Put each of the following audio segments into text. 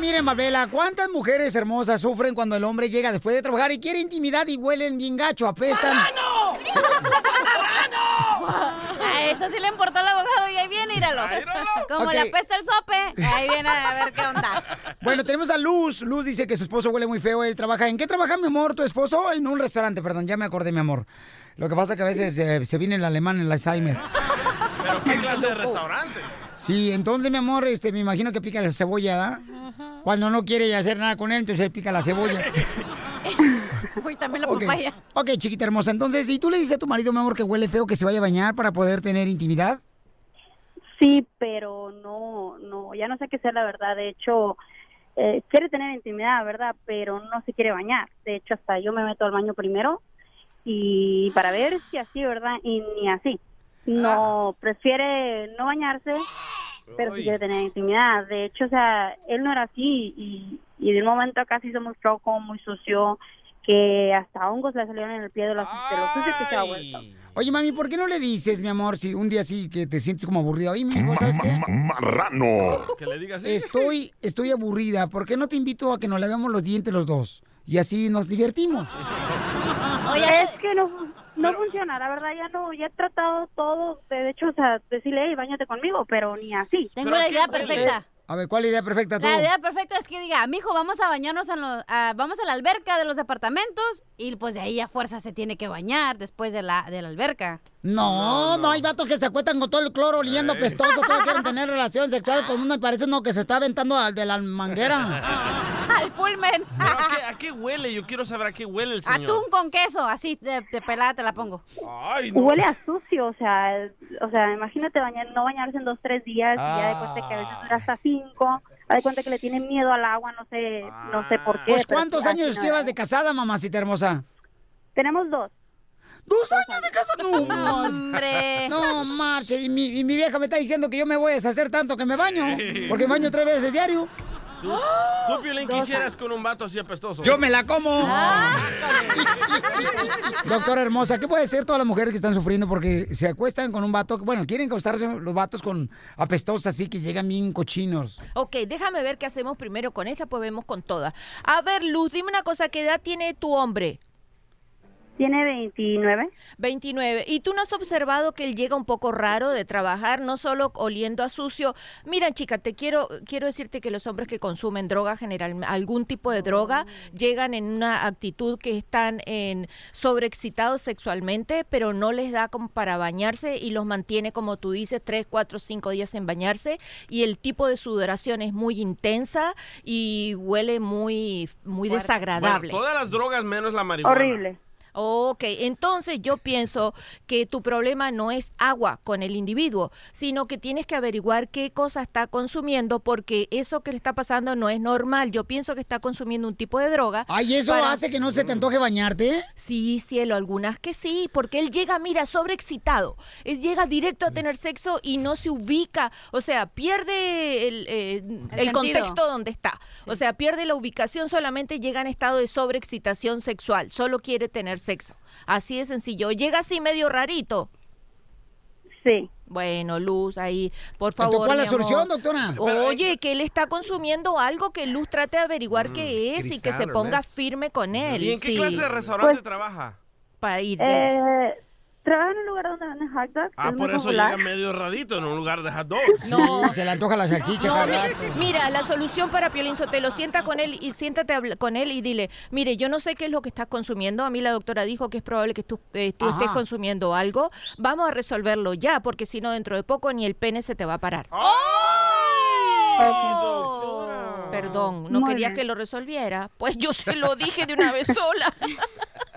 Miren Babela. ¿Cuántas mujeres hermosas sufren cuando el hombre llega después de trabajar y quiere intimidad y huelen bien gacho, apestan? ¡Marrano! A eso sí le importó al abogado y ahí viene, íralo. Como le apesta el sope, ahí viene a ver qué onda. Bueno, tenemos a Luz. Luz dice que su esposo huele muy feo. Él trabaja. ¿En qué trabaja, mi amor, tu esposo? En un restaurante, perdón, ya me acordé, mi amor. Lo que pasa que a veces eh, se viene el alemán, el Alzheimer. ¿Pero qué clase de restaurante? Sí, entonces, mi amor, este, me imagino que pica la cebolla, ¿da? Cuando no quiere hacer nada con él, entonces él pica la cebolla. Uy, también la Ok. papaya. Ok, chiquita hermosa. Entonces, ¿y tú le dices a tu marido, mi amor, que huele feo, que se vaya a bañar para poder tener intimidad? Sí, pero no, no, ya no sé qué sea la verdad. De hecho, eh, quiere tener intimidad, ¿verdad? Pero no se quiere bañar. De hecho, hasta yo me meto al baño primero y para ver si así, ¿verdad? Y ni así. No, prefiere no bañarse, pero sí quiere tener intimidad. De hecho, o sea, él no era así y, y de un momento acá sí somos flojo, muy sucio, que hasta hongos le salieron en el pie de lo, de lo sucio que se ha vuelto. Oye, mami, ¿por qué no le dices, mi amor, si un día sí que te sientes como aburrido? Oye, mi hijo, ¿sabes qué? Marrano. Que le digas Estoy, estoy aburrida. ¿Por qué no te invito a que nos lavemos los dientes los dos? Y así nos divertimos. es que no, no funciona, la verdad ya no, ya he tratado todo, de hecho, o sea, decirle, hey, bañate conmigo, pero ni así. Tengo la idea perfecta. A ver, ¿cuál idea perfecta tú? La idea perfecta es que diga, mijo, vamos a bañarnos en los, a- vamos a la alberca de los departamentos y pues de ahí a fuerza se tiene que bañar después de la, de la alberca. No, no, hay vatos que se acuestan con todo el cloro oliendo pestoso, todos quieren tener relación sexual con uno y parece uno que se está aventando al de la manguera. Al pulmen. ¿Pero a, qué, a qué huele? Yo quiero saber a qué huele el señor. Atún con queso, así de, de pelada te la pongo. Ay, Huele a sucio, o sea, o sea, imagínate bañar, no bañarse en dos, tres días, y ya de cuenta que a veces dura hasta cinco, de cuenta que le tienen miedo al agua, no sé, no sé por qué. Pues, ¿cuántos años no llevas de casada, mamacita hermosa? Tenemos dos. ¿Dos años de casada? No, mar- Hombre. No, marche. Y mi, y mi vieja me está diciendo que yo me voy a deshacer tanto que me baño. Porque me baño tres veces diario. ¿Tú, tú Piolín, quisieras con un vato así apestoso? Yo me la como. Doctora hermosa, ¿qué puede ser todas las mujeres que están sufriendo porque se acuestan con un vato? Bueno, quieren acostarse los vatos con apestosos así que llegan bien cochinos. Ok, déjame ver qué hacemos primero con esta, pues vemos con todas. A ver, Luz, dime una cosa, ¿qué edad tiene tu hombre? Tiene 29. 29. ¿Y tú no has observado que él llega un poco raro de trabajar, no solo oliendo a sucio? Mira, chica, te quiero quiero decirte que los hombres que consumen droga, general, algún tipo de droga, llegan en una actitud que están en sobreexcitados sexualmente, pero no les da como para bañarse y los mantiene, como tú dices, tres, cuatro, cinco días en bañarse y el tipo de sudoración es muy intensa y huele muy, muy Bueno, desagradable. todas las drogas menos la marihuana. Horrible. Ok, entonces yo pienso que tu problema no es agua con el individuo, sino que tienes que averiguar qué cosa está consumiendo porque eso que le está pasando no es normal. Yo pienso que está consumiendo un tipo de droga. Ay, ¿eso para- hace que no se te antoje bañarte? Sí, cielo, algunas que sí, porque él llega, mira, sobreexcitado. Él llega directo a tener sexo y no se ubica, o sea, pierde el, eh, el contexto donde está. O sea, pierde la ubicación, solamente llega en estado de sobreexcitación sexual, solo quiere tener sexo. Así de sencillo. Llega así medio rarito. Sí. Bueno, Luz, ahí, por favor. ¿cuál es la solución, doctora? Oye, que él está consumiendo algo que Luz trate de averiguar qué es y que se ponga ¿verdad? firme con él. ¿Y en qué sí, clase de restaurante Pues, trabaja? Para ir. Eh, trabaja en un lugar donde venden hot dogs. Ah, es muy por eso popular. llega medio rarito en un lugar de hot dogs. No. Se le antoja la salchicha No, cada mi- rato. mira, la solución para Piolín Sotelo, sienta con él y siéntate a con él y dile, mire, yo no sé qué es lo que estás consumiendo, a mí la doctora dijo que es probable que tú, eh, tú estés consumiendo algo, vamos a resolverlo ya, porque si no, dentro de poco ni el pene se te va a parar. Perdón, no Muy querías bien. que lo resolviera. Pues yo se lo dije de una vez sola.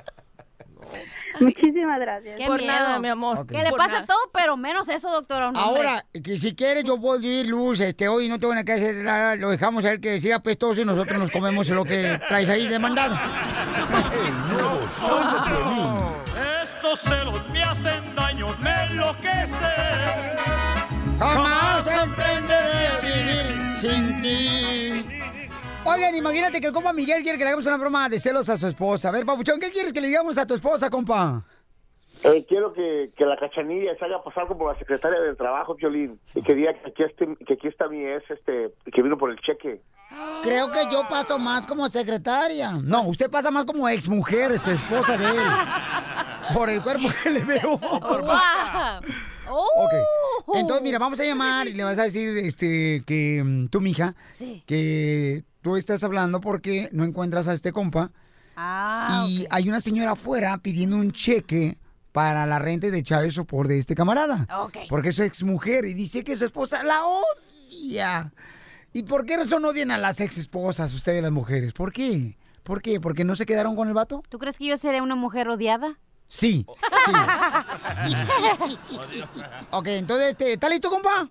Muchísimas gracias. Qué Por miedo. nada, mi amor. Ok. Que le Por pasa nada. todo, pero menos eso, doctora. Ahora, que si quieres yo puedo ir luz, este, hoy no tengo nada que hacer nada, lo dejamos a él que siga apestoso y nosotros nos comemos lo que traes ahí de mandado. El nuevo show de Piolín. Esto los celos me hacen daño, me enloquece. Jamás entenderé vivir sin ti. Oigan, imagínate que el compa Miguel quiere que le hagamos una broma de celos a su esposa. A ver, papuchón, ¿qué quieres que le digamos a tu esposa, compa? Eh, quiero que, que la cachanilla se haga pasar como la secretaria del trabajo, Violín, y que diga que aquí, este, que aquí está mi ex, este, que vino por el cheque. Creo que yo paso más como secretaria. No, usted pasa más como exmujer, es esposa de él. Por el cuerpo que le veo. Ok. Entonces, mira, vamos a llamar y le vas a decir este que mm, tú, mija, Sí. que tú estás hablando porque no encuentras a este compa. Ah, y hay una señora afuera pidiendo un cheque para la renta de Chávez por de este camarada. Porque es su exmujer y dice que su esposa la odia. ¿Y por qué razón odian a las ex esposas ustedes las mujeres? ¿Por qué? ¿Por qué? ¿Porque no se quedaron con el vato? ¿Tú crees que yo seré una mujer odiada? Sí, sí. ok, entonces, este, ¿está listo, compa?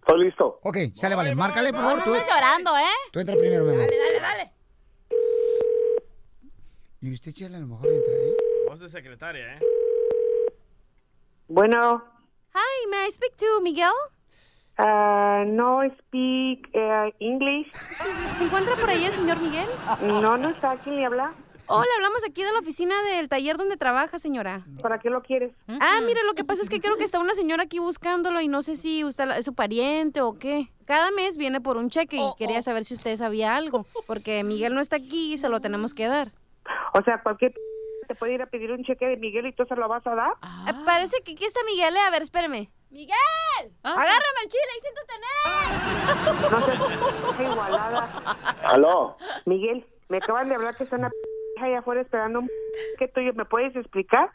Estoy listo. Ok, sale, vale. Márcale, por favor. No Tú, estés llorando, ¿eh? tú entra primero, mi amor. Dale, dale. Y usted, Chela, a lo mejor entra, ¿eh? Vos de secretaria, ¿eh? Bueno, Hi, may I speak to Miguel? ah, no speak eh, English. ¿Se encuentra por ahí el señor Miguel? No, no está. ¿Quién le habla? Hola, hablamos aquí de la oficina del taller donde trabaja, señora. ¿Para qué lo quieres? Ah, mire, lo que pasa es que creo que está una señora aquí buscándolo y no sé si usted es su pariente o qué. Cada mes viene por un cheque y quería saber si usted sabía algo, porque Miguel no está aquí y se lo tenemos que dar. O sea, cualquier p- te puede ir a pedir un cheque de Miguel y tú se lo vas a dar. Eh, parece que aquí está Miguel, eh. a ver, espérame. ¡Miguel! ¡Agárrame el chile y siéntate en él! No sé, igualada. ¿Aló? Miguel, me acaban de hablar que está una p- allá afuera esperando un que tuyo. ¿Me puedes explicar?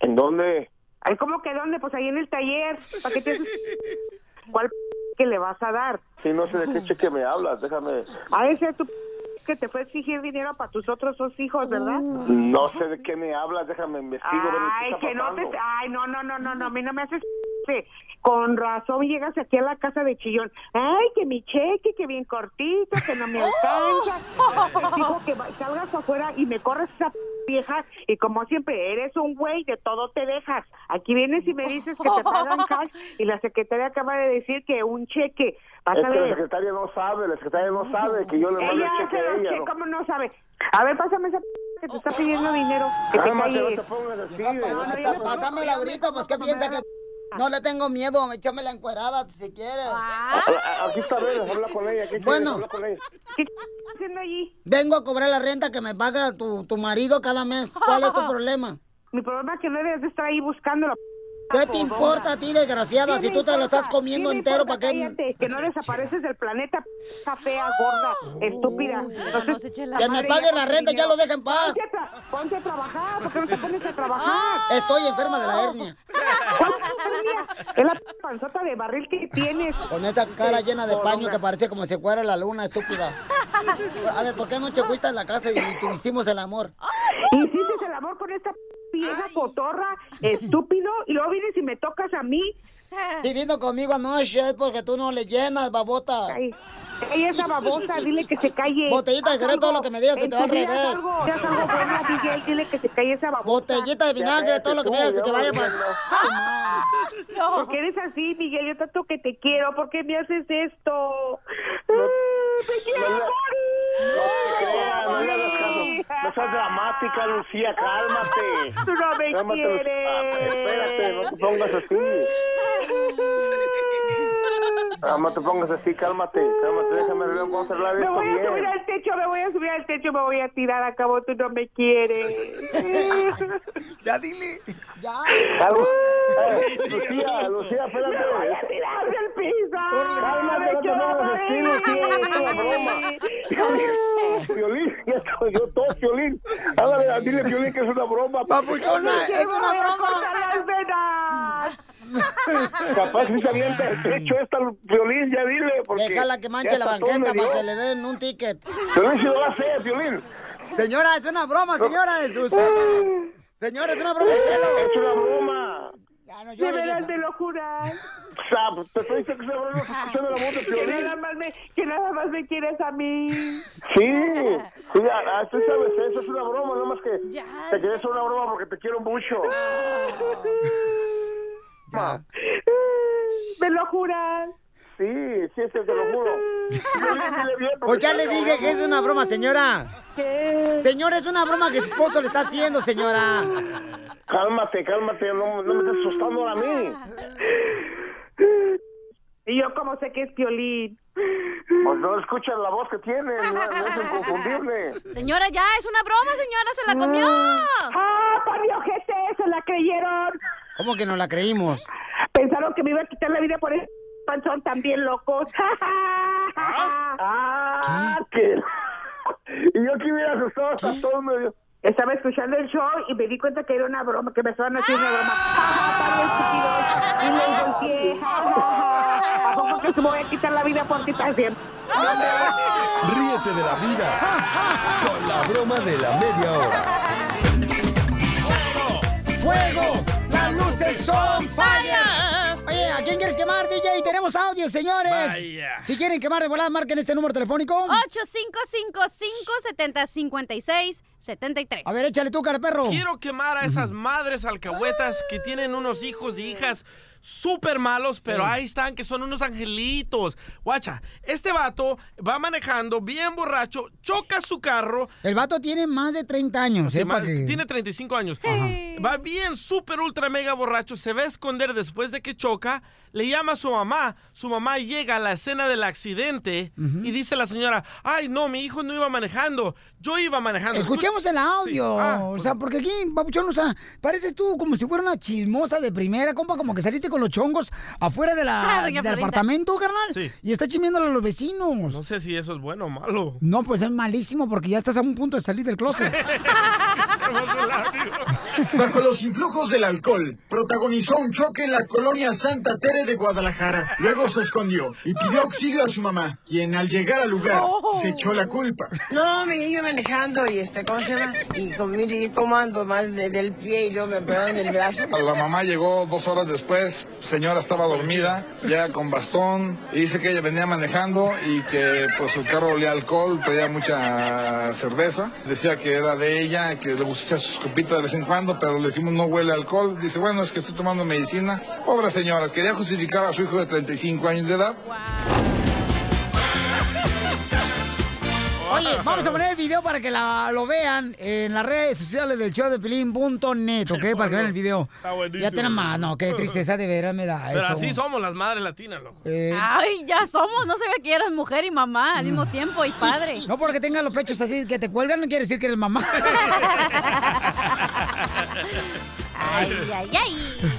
¿En dónde? Ay, ¿cómo que dónde? Pues ahí en el taller. ¿Para qué te haces- ¿Cuál que le vas a dar? Sí, no sé de qué cheque me hablas, déjame. A ese tu p- que te fue a exigir dinero para tus otros dos hijos, ¿verdad? No sé de qué me hablas, déjame investigo. Ay, está que no te... Ay, no, no, no, no, no, a mí no me haces... Con razón llegas aquí a la casa de Chillón. Ay, que mi cheque, que bien cortito, que no me alcanza. Te digo que salgas afuera y me corres esa vieja y como siempre eres un güey, de todo te dejas. Aquí vienes y me dices que te pagan cash y la secretaria acaba de decir que un cheque. Vas Es a que la secretaria no sabe, la secretaria no sabe que yo le mando Ella el cheque a ella. ¿no? ¿cómo no sabe? A ver, pásame esa p- que te está pidiendo dinero. Que te te pongas así. No, Pásamela ahorita, pues, ¿qué piensa que...? No le tengo miedo, échame la encuerada si quieres. A- a- Aquí está, ven, habla con ella. ¿Qué quieres? Bueno. Habla con ella. ¿Qué estás haciendo allí? Vengo a cobrar la renta que me paga tu, tu marido cada mes. ¿Cuál es tu problema? Mi problema es que no debes de estar ahí buscándolo. ¿Qué te importa a ti, desgraciada? Si tú te lo estás comiendo entero, ¿para qué? Que no desapareces del planeta, p*** fea, gorda, estúpida. Que me pague la renta, ya lo deja en paz. Ponte a, trabajar, ¿por qué no te pones a trabajar? Estoy enferma de la hernia. Es la panzota de barril que tienes. Con esa cara llena de paño que parece como si fuera la luna, estúpida. A ver, ¿por qué anoche fuiste a la casa y tu- hicimos el amor? Hiciste el amor con esta vieja cotorra, estúpido, y luego vienes y me tocas a mí. Si vino conmigo anoche es porque tú no le llenas, babota. Ay, ella esa babosa, dile que se calle. Botellita de Jerez, todo lo que me digas se te va al revés. algo, haz algo bueno, Miguel, dile que se calle esa babosa. Botellita de vinagre, todo lo que me digas se te vaya para... ¿Por qué eres así, Miguel? Yo tanto que te quiero. ¿Por qué me haces esto? ¡Ay, ¡Me quiero no morir! No te creas, no le hagas caso. No seas dramática, Lucía, cálmate. Tú no me Cálmate, quieres. Ah, espérate, no te pongas así. Ah, no te pongas así, cálmate, cálmate, déjame ver cómo se hablar Me voy a subir al techo, me voy a subir al techo, me voy a tirar. Acabo, tú no me quieres. Ya dile. Ya. Calma. Eh, Lucía, Lucía, espérate. Me voy a tirar del piso. Cálmate, no te pongas así, Lucía, es una broma. Violín, yo todo, Violín. Háblale, dile, Violín, que es una broma. Papuchona, es una broma. Capaz que se avienta el techo esta Violín, ya dile. Porque Déjala que manche ya la banqueta para que le den un ticket. Violín, si lo va a hacer, Violín. Señora, es una broma, señora, de su esposo. Señora, es una broma. Es una broma. Ya, De veras, me lo juras. Te estoy diciendo que esa broma no escuchando la voz de Que Piolín. nada más me, que nada más me quieres a mí. Sí, sí, ah, tú sabes, eso es una broma, nada más que te quería hacer una broma porque te quiero mucho. ¿Me lo juras? Sí, sí, sí, te lo juro. Pues ya le dije que es una broma, señora. ¿Qué? Señora, es una broma que su esposo le está haciendo, señora. Cálmate, cálmate, no, no me estés asustando a mí. Y yo como sé que es Piolín. Pues no escuchas la voz que tiene, no, no es inconfundible. Señora, ya, es una broma, señora, se la comió. ¡Ah, ojete! ¡Se la creyeron! ¿Cómo que no la creímos? Pensaron que me iba a quitar la vida por ese panzón también locos. Ah, que... Y yo que hubiera asustado hasta todo medio... Estaba escuchando el show y me di cuenta que era una broma, que me estaban haciendo una broma. ¡Ja, ja, Y me volteé. ¡Ja, ja, ja! ¿A poco que se me voy a quitar la vida por ti también? Ríete de la vida con la broma de la media hora. ¡Fuego! ¡Las luces son falla! Oye, ¿a quién quieres quemar, DJ? Tenemos audio, señores. Vaya. Si quieren quemar de volada, marquen este número telefónico. 855-570-5673. A ver, échale tú, cara perro. Quiero quemar a esas madres alcahuetas que tienen unos hijos y hijas súper malos, pero ahí están, que son unos angelitos. Guacha, este vato va manejando bien borracho, choca su carro. El vato tiene más de 30 años, Se ¿eh? que- Tiene 35 años. Va bien, súper, ultra, mega borracho. Se va a esconder después de que choca. Le llama a su mamá. Su mamá llega a la escena del accidente y dice a la señora, ay, no, mi hijo no iba manejando. Yo iba manejando. Escuchemos el audio. Sí. Ah, o sea, porque aquí, papuchón, o sea, pareces tú como si fuera una chismosa de primera, compa, como que saliste con los chongos afuera de la, Ah, del apartamento, carnal. Sí. Y está chismeándole a los vecinos. No sé si eso es bueno o malo. No, pues es malísimo porque ya estás a un punto de salir del closet. Bajo los influjos del alcohol, protagonizó un choque en la colonia Santa Tere de Guadalajara. Luego se escondió y pidió auxilio a su mamá, quien al llegar al lugar se echó la culpa. No, me iba manejando y este, ¿cómo se llama? Y con, mire, cómo ando mal de- del pie y luego me pegaron el brazo. La mamá llegó dos horas después, señora estaba dormida, ya con bastón, y dice que ella venía manejando y que pues el carro olía alcohol, traía mucha cerveza, decía que era de ella, que le gustaba sus copitas de vez en cuando, pero le dijimos no huele alcohol, dice bueno es que estoy tomando medicina, pobre señora, quería justificar a su hijo de 35 años de edad. Oye, vamos a poner el video para que la- lo vean en las redes sociales del show de Pelín.net, ¿ok? Para que vean el video. Está buenísimo. Ya tenemos más, no, qué tristeza de veras me da Pero eso. así somos las madres latinas, loco. Eh, Ay, ya somos. No sabía que eras mujer y mamá al mismo tiempo y padre. No porque tengas los pechos así que te cuelgan no quiere decir que eres mamá. Ay, ay, ay.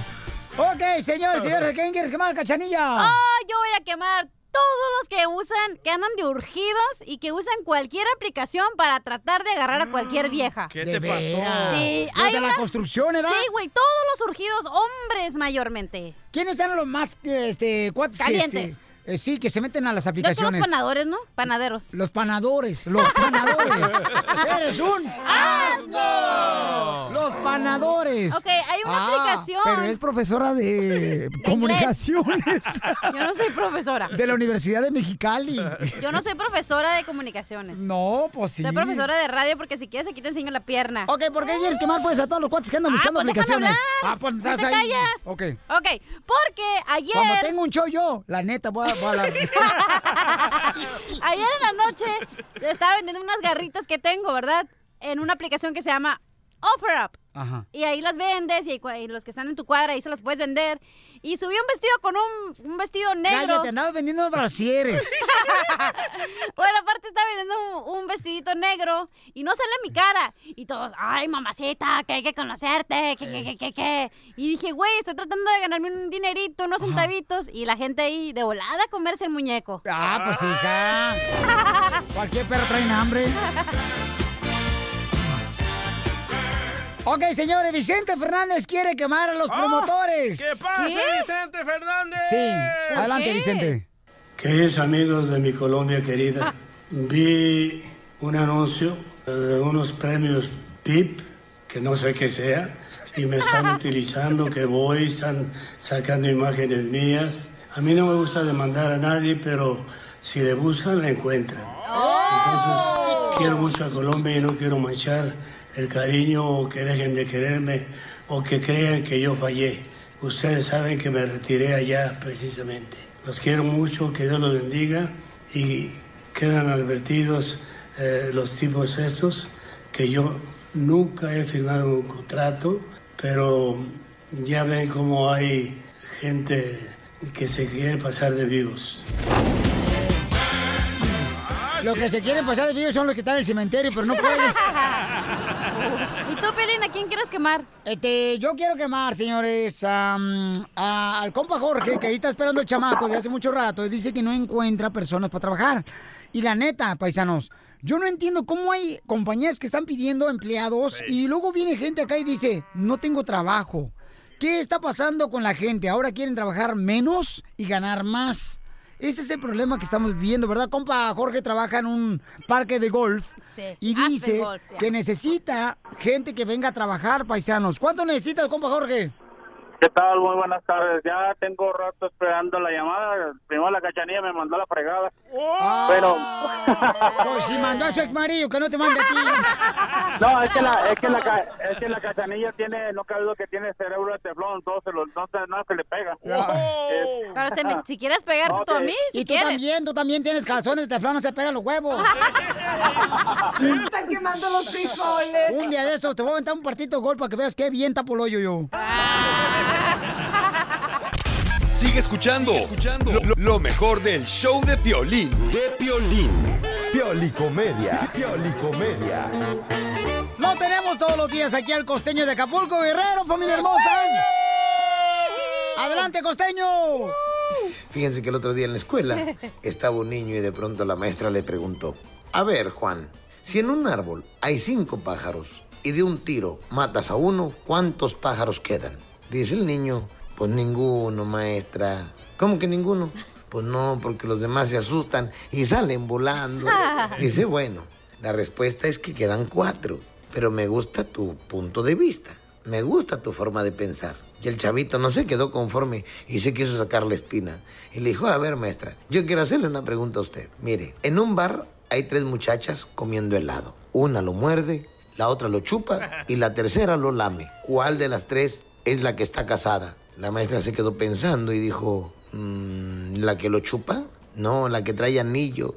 ok, señores, señores, ¿quién quieres quemar, cachanilla? Ah, yo voy a quemar todos los que usan, que andan de urgidos y que usan cualquier aplicación para tratar de agarrar a cualquier vieja. ¿Qué te pasó? Sí, hay de la una- construcción, ¿verdad? Sí, güey, todos los urgidos, hombres mayormente. ¿Quiénes eran los más este, cuates Calientes. que se, eh, sí, que se meten a las No son los aplicaciones? panadores, ¿no? Panaderos. Los panadores, los panadores. Eres un ¡Asno! Los panadores. Ok, hay una Ah, aplicación. Pero es profesora de, comunicaciones. Yo no soy profesora. De la Universidad de Mexicali. Yo no soy profesora de comunicaciones. No, pues sí. Soy profesora de radio porque si quieres aquí te enseño la pierna. Ok, ¿por qué quieres quemar pues a todos los cuates que andan Ah, buscando pues aplicaciones? hablar. Ah, pues No estás te ahí. callas. Ok. Ok, porque ayer... Cuando tengo un show yo, la neta, voy a. Ayer en la noche estaba vendiendo unas garritas que tengo, ¿verdad? En una aplicación que se llama OfferUp. Ajá. Y ahí las vendes y, los que están en tu cuadra ahí se las puedes vender. Y subí un vestido con un, un vestido negro. Cállate, andabas vendiendo brasieres. Bueno, aparte estaba vendiendo un, un vestidito negro y no sale mi cara. Y todos, ay, mamacita, que hay que conocerte, que, que, que, que, que. Y dije, güey, estoy tratando de ganarme un dinerito, unos centavitos. Y la gente ahí de volada a comerse el muñeco. Ah, pues hija. Cualquier perro trae hambre. Ok, señores, Vicente Fernández quiere quemar a los promotores. ¿Qué pasa, Vicente Fernández? Sí, adelante, Vicente. Queridos amigos de mi Colombia querida, vi un anuncio de unos premios PIP, que no sé qué sea, y me están utilizando, que voy, están sacando imágenes mías. A mí no me gusta demandar a nadie, pero si le buscan, le encuentran. Entonces, quiero mucho a Colombia y no quiero manchar el cariño o que dejen de quererme o que crean que yo fallé. Ustedes saben que me retiré allá precisamente. Los quiero mucho, que Dios los bendiga y quedan advertidos eh, los tipos estos que yo nunca he firmado un contrato, pero ya ven cómo hay gente que se quiere pasar de vivos. Los que se quieren pasar de video son los que están en el cementerio, pero no pueden. ¿Y tú, Pelín, a quién quieres quemar? Este, yo quiero quemar, señores, a- al compa Jorge, que ahí está esperando el chamaco de hace mucho rato, y dice que no encuentra personas para trabajar. Y la neta, paisanos, yo no entiendo cómo hay compañías que están pidiendo empleados y luego viene gente acá y dice, no tengo trabajo. ¿Qué está pasando con la gente? Ahora quieren trabajar menos y ganar más. Ese es el problema que estamos viviendo, ¿verdad? Compa Jorge trabaja en un parque de golf Sí. y dice Golf, sí. que necesita gente que venga a trabajar, paisanos. ¿Cuánto necesitas, compa Jorge? ¿Qué tal? Muy buenas tardes. Ya tengo rato esperando la llamada. Primero la cachanilla me mandó la fregada. Pero... Pues si mandó a su ex marido, que no te mande a ti. No, es que la, es que la, ca- es que la cachanilla tiene, no cabe duda que tiene cerebro de teflón, entonces lo, no, se- no se le pega. Es- Pero si, me- si quieres pegarte No, tú a que- mí, si y tú quieres. también, tú también tienes calzones de teflón, no se pegan los huevos. Están quemando los frijoles. Un día de estos te voy a aventar un partito de gol para que veas qué bien tapo el Sigue escuchando, Lo, lo- lo mejor del show de Piolín. De Piolín. Piolicomedia. Piolicomedia. Lo tenemos todos los días aquí al costeño de Acapulco, Guerrero, familia hermosa. Adelante, costeño. Fíjense que el otro día en la escuela estaba un niño y de pronto la maestra le preguntó, a ver Juan, si en un árbol hay cinco pájaros y de un tiro matas a uno, ¿cuántos pájaros quedan? Dice el niño, pues ninguno, maestra. ¿Cómo que ninguno? Pues no, porque los demás se asustan y salen volando. Dice, bueno, la respuesta es que quedan cuatro, pero me gusta tu punto de vista. Me gusta tu forma de pensar. Y el chavito no se quedó conforme y se quiso sacar la espina. Y le dijo, a ver, maestra, yo quiero hacerle una pregunta a usted. Mire, en un bar hay tres muchachas comiendo helado. Una lo muerde, la otra lo chupa y la tercera lo lame. ¿Cuál de las tres es la que está casada? La maestra se quedó pensando y dijo, "Mm, ¿la que lo chupa? No, la que trae anillo.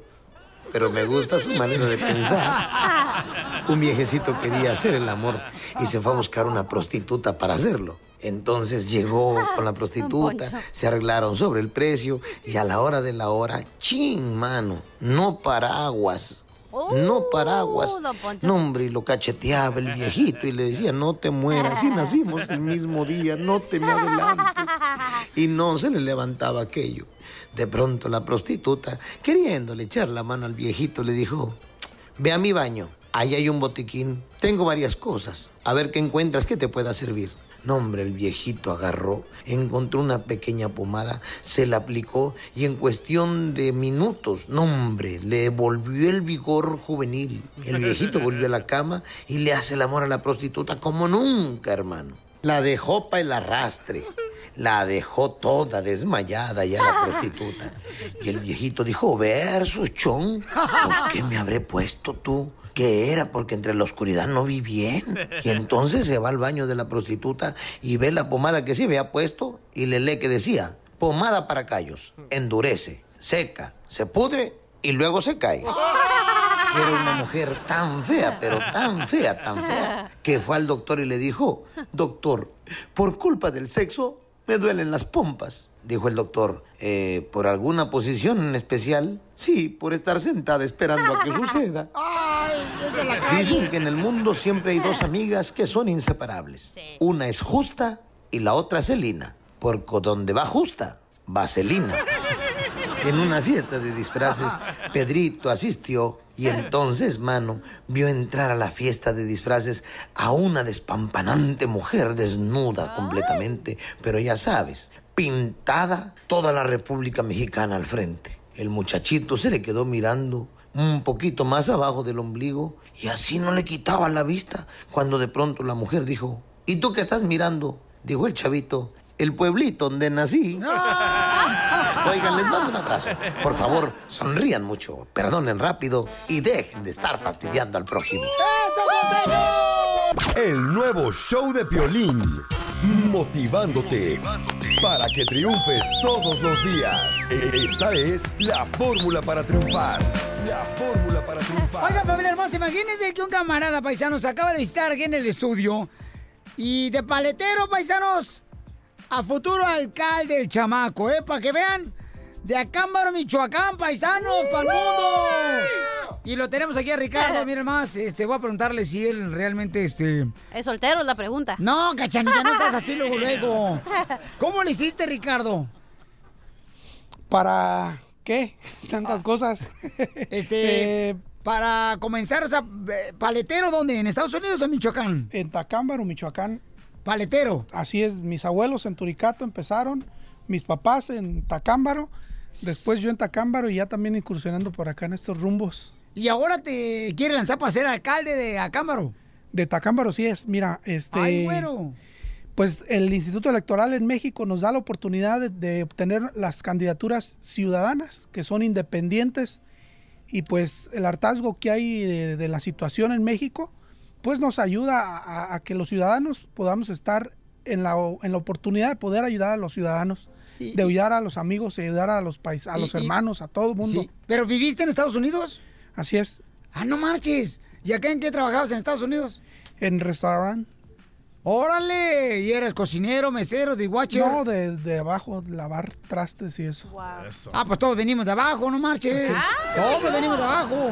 Pero me gusta su manera de pensar. Un viejecito quería hacer el amor y se fue a buscar una prostituta para hacerlo. Entonces llegó con la prostituta, se arreglaron sobre el precio y a la hora de la hora, chin, mano, no paraguas. No paraguas. don Poncho. No, hombre, y lo cacheteaba el viejito y le decía, no te mueras, si nacimos el mismo día, no te me adelantes. Y no se le levantaba aquello. De pronto la prostituta, queriéndole echar la mano al viejito, le dijo, ve a mi baño, ahí hay un botiquín, tengo varias cosas, a ver qué encuentras que te pueda servir. No, hombre, el viejito agarró, encontró una pequeña pomada, se la aplicó y en cuestión de minutos, no, hombre, le volvió el vigor juvenil. El viejito volvió a la cama y le hace el amor a la prostituta como nunca, hermano. La dejó para el arrastre. La dejó toda desmayada ya la prostituta. Y el viejito dijo, versus, chon, pues ¿qué me habré puesto tú? ¿Qué era? Porque entre la oscuridad no vi bien. Y entonces se va al baño de la prostituta y ve la pomada que se había puesto y le lee que decía, pomada para callos, endurece, seca, se pudre y luego se cae. Era una mujer tan fea, pero tan fea, tan fea, que fue al doctor y le dijo, doctor, por culpa del sexo me duelen las pompas. Dijo el doctor, "Eh, ¿por alguna posición en especial? Sí, por estar sentada esperando a que suceda. Dicen que en el mundo siempre hay dos amigas que son inseparables. Una es justa y la otra Celina. Porque donde va justa, va Celina. En una fiesta de disfraces, Pedrito asistió y entonces, mano, vio entrar a la fiesta de disfraces a una despampanante mujer desnuda completamente, pero ya sabes, pintada toda la República Mexicana al frente. El muchachito se le quedó mirando un poquito más abajo del ombligo y así no le quitaba la vista cuando de pronto la mujer dijo, ¿Y tú qué estás mirando? Dijo el chavito. El pueblito donde nací. Oigan, les mando un abrazo. Por favor, sonrían mucho, perdonen rápido y dejen de estar fastidiando al prójimo. El nuevo show de Piolín. Motivándote para que triunfes todos los días. Esta es la fórmula para triunfar. La. Oiga, familia hermosa, imagínense que un camarada paisano se acaba de visitar aquí en el estudio y de paletero, paisanos, a futuro alcalde el chamaco, ¿eh? Para que vean, de Acámbaro, Michoacán, paisanos, para el mundo. Y lo tenemos aquí a Ricardo, miren más, este, voy a preguntarle si él realmente, este... ¿Es soltero es la pregunta? No, cachanilla, no seas así luego, luego. ¿Cómo le hiciste, Ricardo? ¿Para qué? Tantas cosas. Este, Eh, para comenzar, o sea, eh, paletero, ¿dónde? ¿En Estados Unidos o en Michoacán? En Tacámbaro, Michoacán. Paletero. Así es, mis abuelos en Turicato empezaron, mis papás en Tacámbaro, después yo en Tacámbaro y ya también incursionando por acá en estos rumbos. ¿Y ahora te quiere lanzar para ser alcalde de Acámbaro? De Tacámbaro sí es, mira, este... Ay, güero. Pues el Instituto Electoral en México nos da la oportunidad de, de obtener las candidaturas ciudadanas, que son independientes, y pues el hartazgo que hay de, de la situación en México, pues nos ayuda a, a que los ciudadanos podamos estar en la, en la oportunidad de poder ayudar a los ciudadanos, de ayudar a los amigos, de ayudar a los pais, a Y- los y- hermanos, a todo el mundo. Sí. ¿Pero viviste en Estados Unidos? Así es. Ah, no marches. ¿Y acá en qué trabajabas en Estados Unidos? En restaurante. ¡Órale! ¿Y eras cocinero, mesero, de watcher? No, de, de abajo, lavar trastes y eso. Ah, pues todos venimos de abajo, no marches. Todos venimos de abajo.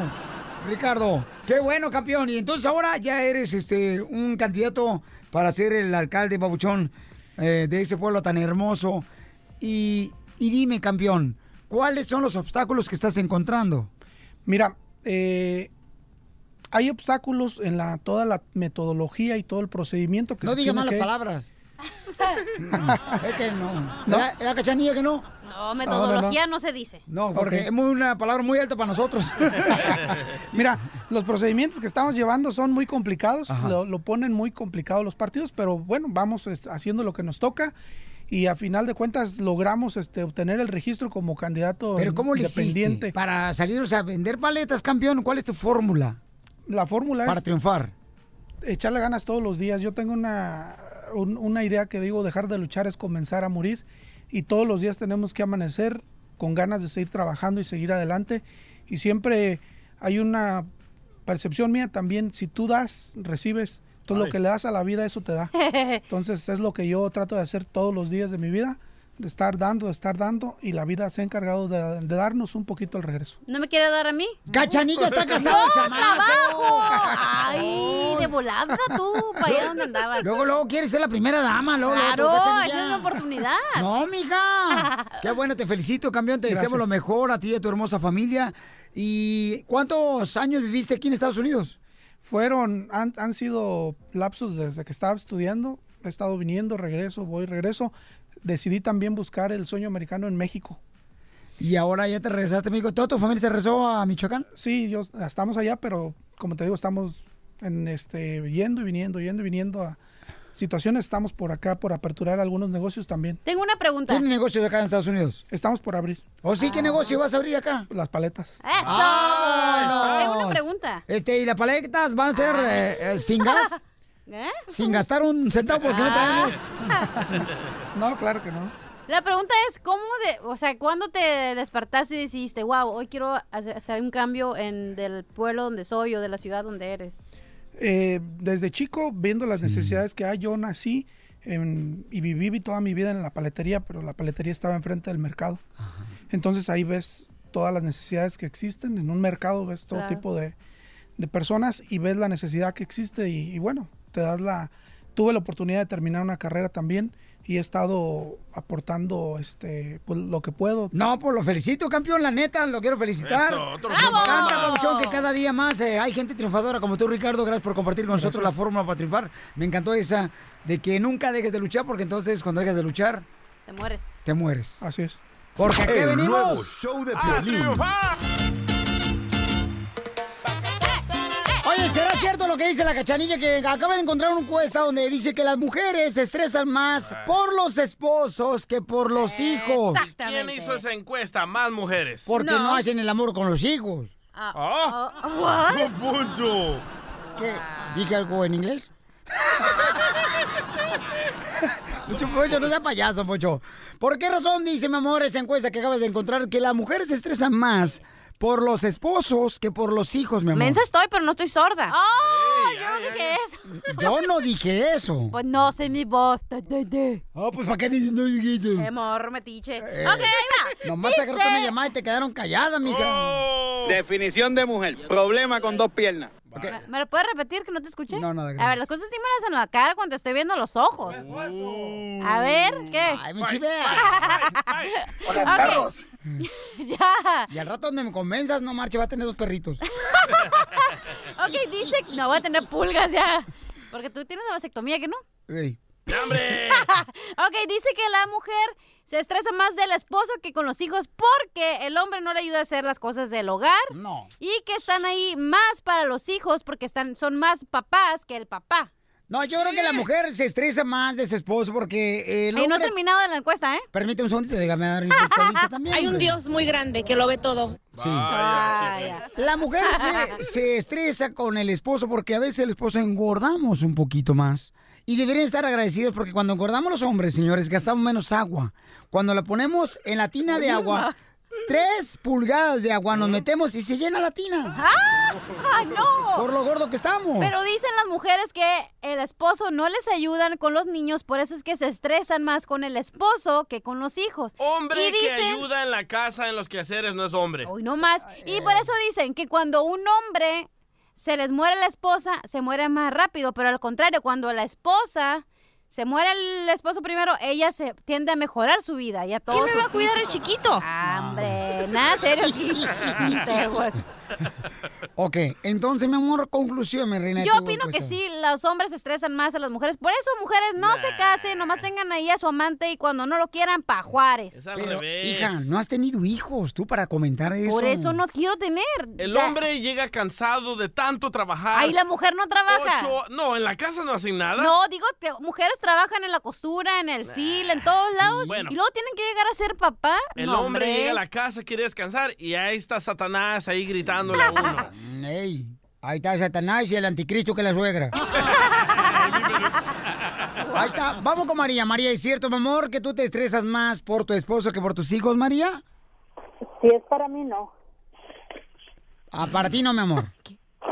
Ricardo, qué bueno, campeón. Y entonces ahora ya eres este un candidato para ser el alcalde babuchón eh, de ese pueblo tan hermoso. Y, y dime, campeón, ¿cuáles son los obstáculos que estás encontrando? Mira, eh, hay obstáculos en la toda la metodología y todo el procedimiento que No se diga tiene malas que- palabras. es que no. ¿Verdad, verdad, cachanilla que no? No, metodología no, se dice. No, porque es muy, una palabra muy alta para nosotros. Mira, los procedimientos que estamos llevando son muy complicados, lo, lo ponen muy complicado los partidos, pero bueno, vamos es, haciendo lo que nos toca y a final de cuentas logramos este, obtener el registro como candidato Pero ¿cómo le independiente. hiciste para salir, o sea, vender paletas, campeón? ¿Cuál es tu fórmula? La fórmula Para es triunfar. echarle ganas todos los días. Yo tengo una, un- una idea que digo, dejar de luchar es comenzar a morir. Y todos los días tenemos que amanecer con ganas de seguir trabajando y seguir adelante. Y siempre hay una percepción mía también, si tú das, recibes. Todo lo que le das a la vida, eso te da. Entonces es lo que yo trato de hacer todos los días de mi vida, de estar dando, de estar dando. Y la vida se ha encargado de, de darnos un poquito el regreso. ¿No me quiere dar a mí? ¡Cachanilla está casada, ¡No, trabajo! ¡Ay, de volada tú! ¿Para allá donde andabas? Luego, luego quieres ser la primera dama, luego, luego, Claro, tú, esa es mi oportunidad. No, mija. Qué bueno, te felicito, campeón. Te deseamos lo mejor a ti y a tu hermosa familia. ¿Y cuántos años viviste aquí en Estados Unidos? Fueron, han, han sido lapsos desde que estaba estudiando. He estado viniendo, regreso, voy, regreso. Decidí también buscar el sueño americano en México. Y ahora ya te regresaste, amigo. ¿Toda tu familia se regresó a Michoacán? Sí, yo, estamos allá, pero como te digo, estamos en este yendo y viniendo, yendo y viniendo a situaciones. Estamos por acá por aperturar algunos negocios también. Tengo una pregunta. ¿Tiene negocios acá en Estados Unidos? Estamos por abrir. ¿O sí? ¿Qué negocio vas a abrir acá? Las paletas. ¡Eso! ¡Vámonos! Tengo una pregunta. Este, ¿y las paletas van a ser eh, eh, sin gas? ¿Eh? Sin gastar un centavo porque no Ah. traemos. No, claro que no. La pregunta es, ¿cómo de, o sea, cuándo te despertaste y decidiste, wow, hoy quiero hacer, hacer un cambio en del pueblo donde soy o de la ciudad donde eres? Eh, desde chico, viendo las necesidades que hay, yo nací en- y viví toda mi vida en la paletería, pero la paletería estaba enfrente del mercado. Entonces ahí ves todas las necesidades que existen. En un mercado ves todo Claro. tipo de, de personas y ves la necesidad que existe y, y bueno, te das la... Tuve la oportunidad de terminar una carrera también y he estado aportando este pues, lo que puedo. No, pues lo felicito, campeón, la neta, lo quiero felicitar. Eso, otro Me encanta, Pabuchón, que cada día más eh, hay gente triunfadora como tú, Ricardo. Gracias por compartir con nosotros la fórmula para triunfar. Me encantó esa de que nunca dejes de luchar, porque entonces cuando dejes de luchar, Te mueres. te mueres. Así es. Porque aquí El venimos. nuevo show de cierto lo que dice la cachanilla que acaba de encontrar una encuesta donde dice que las mujeres se estresan más por los esposos que por los hijos. ¿Quién hizo esa encuesta? Más mujeres. Porque no. hacen el amor con los hijos. Ah, what? Don Poncho. ¿Qué? ¿Dije algo en inglés? Mucho Pocho, no sea payaso, Pocho. ¿Por qué razón dice, mi amor, esa encuesta que acabas de encontrar que las mujeres se estresan más por los esposos que por los hijos, mi amor? Mensa estoy, pero no estoy sorda. ¡Oh! yo no dije eso. Yo no dije eso. Pues no sé mi voz. Ah, pues ¿para qué dices no dijiste? Qué morro, metiche. Eh, ok, ahí va. Nomás Dice- sacaron una llamada y te quedaron calladas, mija. Oh. Definición de mujer. Problema con dos piernas. ¿Me- ¿Me lo puedes repetir que no te escuché? No, nada, A gracias. ver, las cosas sí me las en la cara cuando te estoy viendo los ojos. A ver, ¿qué? Ay, mi chivea. Ok. perros. ya. Y al rato donde me convenzas, no marche, va a tener dos perritos. Ok, dice... No, voy a tener pulgas ya. Porque tú tienes la vasectomía, ¿que no? Ey. ¡Hambre! Ok, dice que la mujer se estresa más del esposo que con los hijos porque el hombre no le ayuda a hacer las cosas del hogar. No. Y que están ahí más para los hijos porque están, son más papás que el papá. No, yo creo que la mujer se estresa más de su esposo porque el Y no he terminado de la encuesta, ¿eh? Permíteme un segundito, déjame dar también. Hay un hombre. Dios muy grande que lo ve todo. Sí. Vaya. La mujer se, se estresa con el esposo porque a veces el esposo engordamos un poquito más. Y deberían estar agradecidos porque cuando engordamos los hombres, señores, gastamos menos agua. Cuando la ponemos en la tina de agua, más. Tres pulgadas de agua nos metemos y se llena la tina. ¡Ah! ¡Ay, no! Por lo gordo que estamos. Pero dicen las mujeres que el esposo no les ayudan con los niños, por eso es que se estresan más con el esposo que con los hijos. Hombre y que ayuda en la casa, en los quehaceres, no es hombre. Hoy no más. Y por eso dicen que cuando un hombre se les muere la esposa, se muere más rápido, pero al contrario, cuando la esposa se muere el esposo primero, ella se tiende a mejorar su vida. Ya todo ¿Quién me va a cuidar el chiquito? Hombre, nada serio aquí. Ok, entonces, mi amor, conclusión, mi reina. Yo opino que sí, los hombres estresan más a las mujeres. Por eso, mujeres, no se casen, nomás tengan ahí a su amante y cuando no lo quieran, pa' Juárez. Pero, hija, no has tenido hijos tú para comentar eso. Por eso no quiero tener. El Da- hombre llega cansado de tanto trabajar. Ahí la mujer no trabaja. Ocho- No, en la casa no hacen nada. No, digo que mujeres trabajan en la costura, en el fil, en todos lados. Bueno. Y luego tienen que llegar a ser papá. El No, hombre llega a la casa, quiere descansar y ahí está Satanás ahí a uno. Ey, ahí está Satanás y el anticristo que la suegra. Ahí está. Vamos con María. María, ¿es cierto, mi amor, que tú te estresas más por tu esposo que por tus hijos, María? Si es para mí, no. Ah, para ti no, mi amor.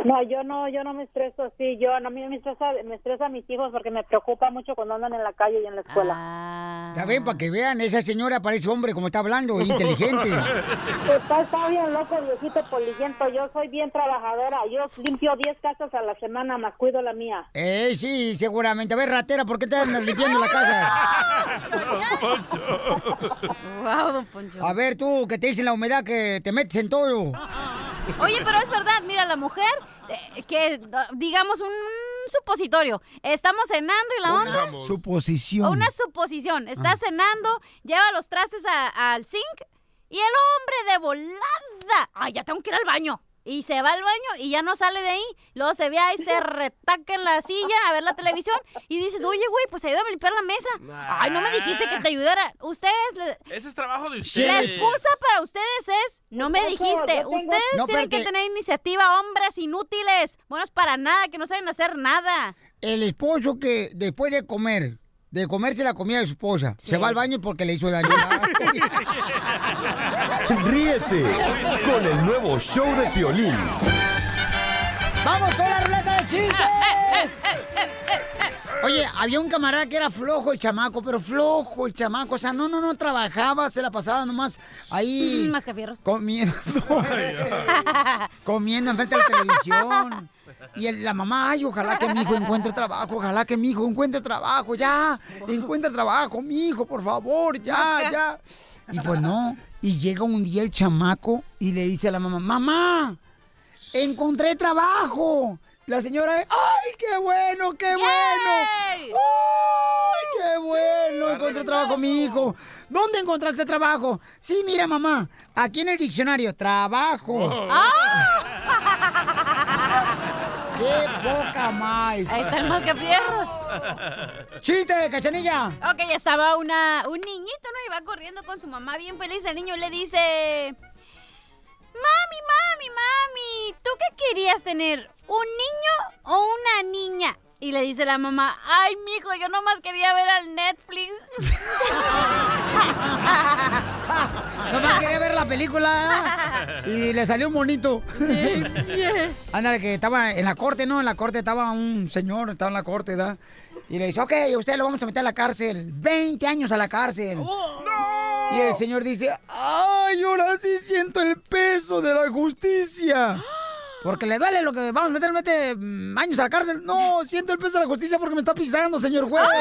No, yo no, yo no me estreso así. Yo, no, a mí me estresa, me estresa a mis hijos porque me preocupa mucho cuando andan en la calle y en la escuela. Ah. Ya ven, para que vean, esa señora parece hombre como está hablando, inteligente. Está, está bien loco, viejito polillento. Yo soy bien trabajadora. Yo limpio 10 casas a la semana, más cuido la mía. Eh, sí, seguramente. A ver, ratera, ¿por qué te andas limpiando la casa? Wow, don Poncho. A ver, tú, que te dicen la humedad que te metes en todo. Oye, pero es verdad, mira, la mujer, eh, que digamos un supositorio, estamos cenando y la onda... Suposición. Una suposición, está cenando, lleva los trastes a- al zinc y el hombre de volada, ay, ya tengo que ir al baño. Y se va al baño y ya no sale de ahí. Luego se ve ahí, se retaca en la silla a ver la televisión y dices, oye, güey, pues ayúdame a limpiar la mesa. Ay, no me dijiste que te ayudara. Ustedes, le- Ese es trabajo de la ustedes. excusa para ustedes es, no me dijiste, tengo- ustedes No, tienen que espérate. tener iniciativa, hombres inútiles, buenos para nada, que no saben hacer nada. El esposo que después de comer, de comerse la comida de su esposa, se va al baño porque le hizo daño. Ríete con el nuevo show de Piolín. ¡Vamos con la ruleta de chistes! Oye, había un camarada que era flojo el chamaco, pero flojo el chamaco. O sea, no, no, no trabajaba, se la pasaba nomás ahí. Más que fierros. Comiendo. comiendo enfrente de la televisión. Y el- la mamá, ay, ojalá que mi hijo encuentre trabajo, ojalá que mi hijo encuentre trabajo, ya, encuentre trabajo, mi hijo, por favor, ya, ya. Y pues no, y llega un día el chamaco y le dice a la mamá, mamá, encontré trabajo. La señora, ay, qué bueno, qué bueno. ¡Ay, qué bueno! Encontré trabajo, mi hijo. ¿Dónde encontraste trabajo? Sí, mira, mamá, aquí en el diccionario, trabajo. ¡Ah! ¡Qué poca más! Ahí está el mascafierros. ¡Chiste, cachanilla! Ok, estaba una, un niñito, ¿no? Iba corriendo con su mamá bien feliz. El niño le dice... Mami, mami, mami, ¿tú qué querías tener? ¿Un niño o una niña? Y le dice la mamá, ay, mijo, yo nomás quería ver al Netflix. Nomás quería ver la película y le salió un monito. Sí. Ándale, que estaba en la corte, ¿no? En la corte estaba un señor, estaba en la corte, ¿verdad? Y le dice, ok, usted lo vamos a meter a la cárcel. 20 años a la cárcel. Y el señor dice, ay, ahora sí siento el peso de la justicia. Porque le duele lo que vamos a meter, mete mm, años a la cárcel. No, siento el peso de la justicia porque me está pisando, señor juez.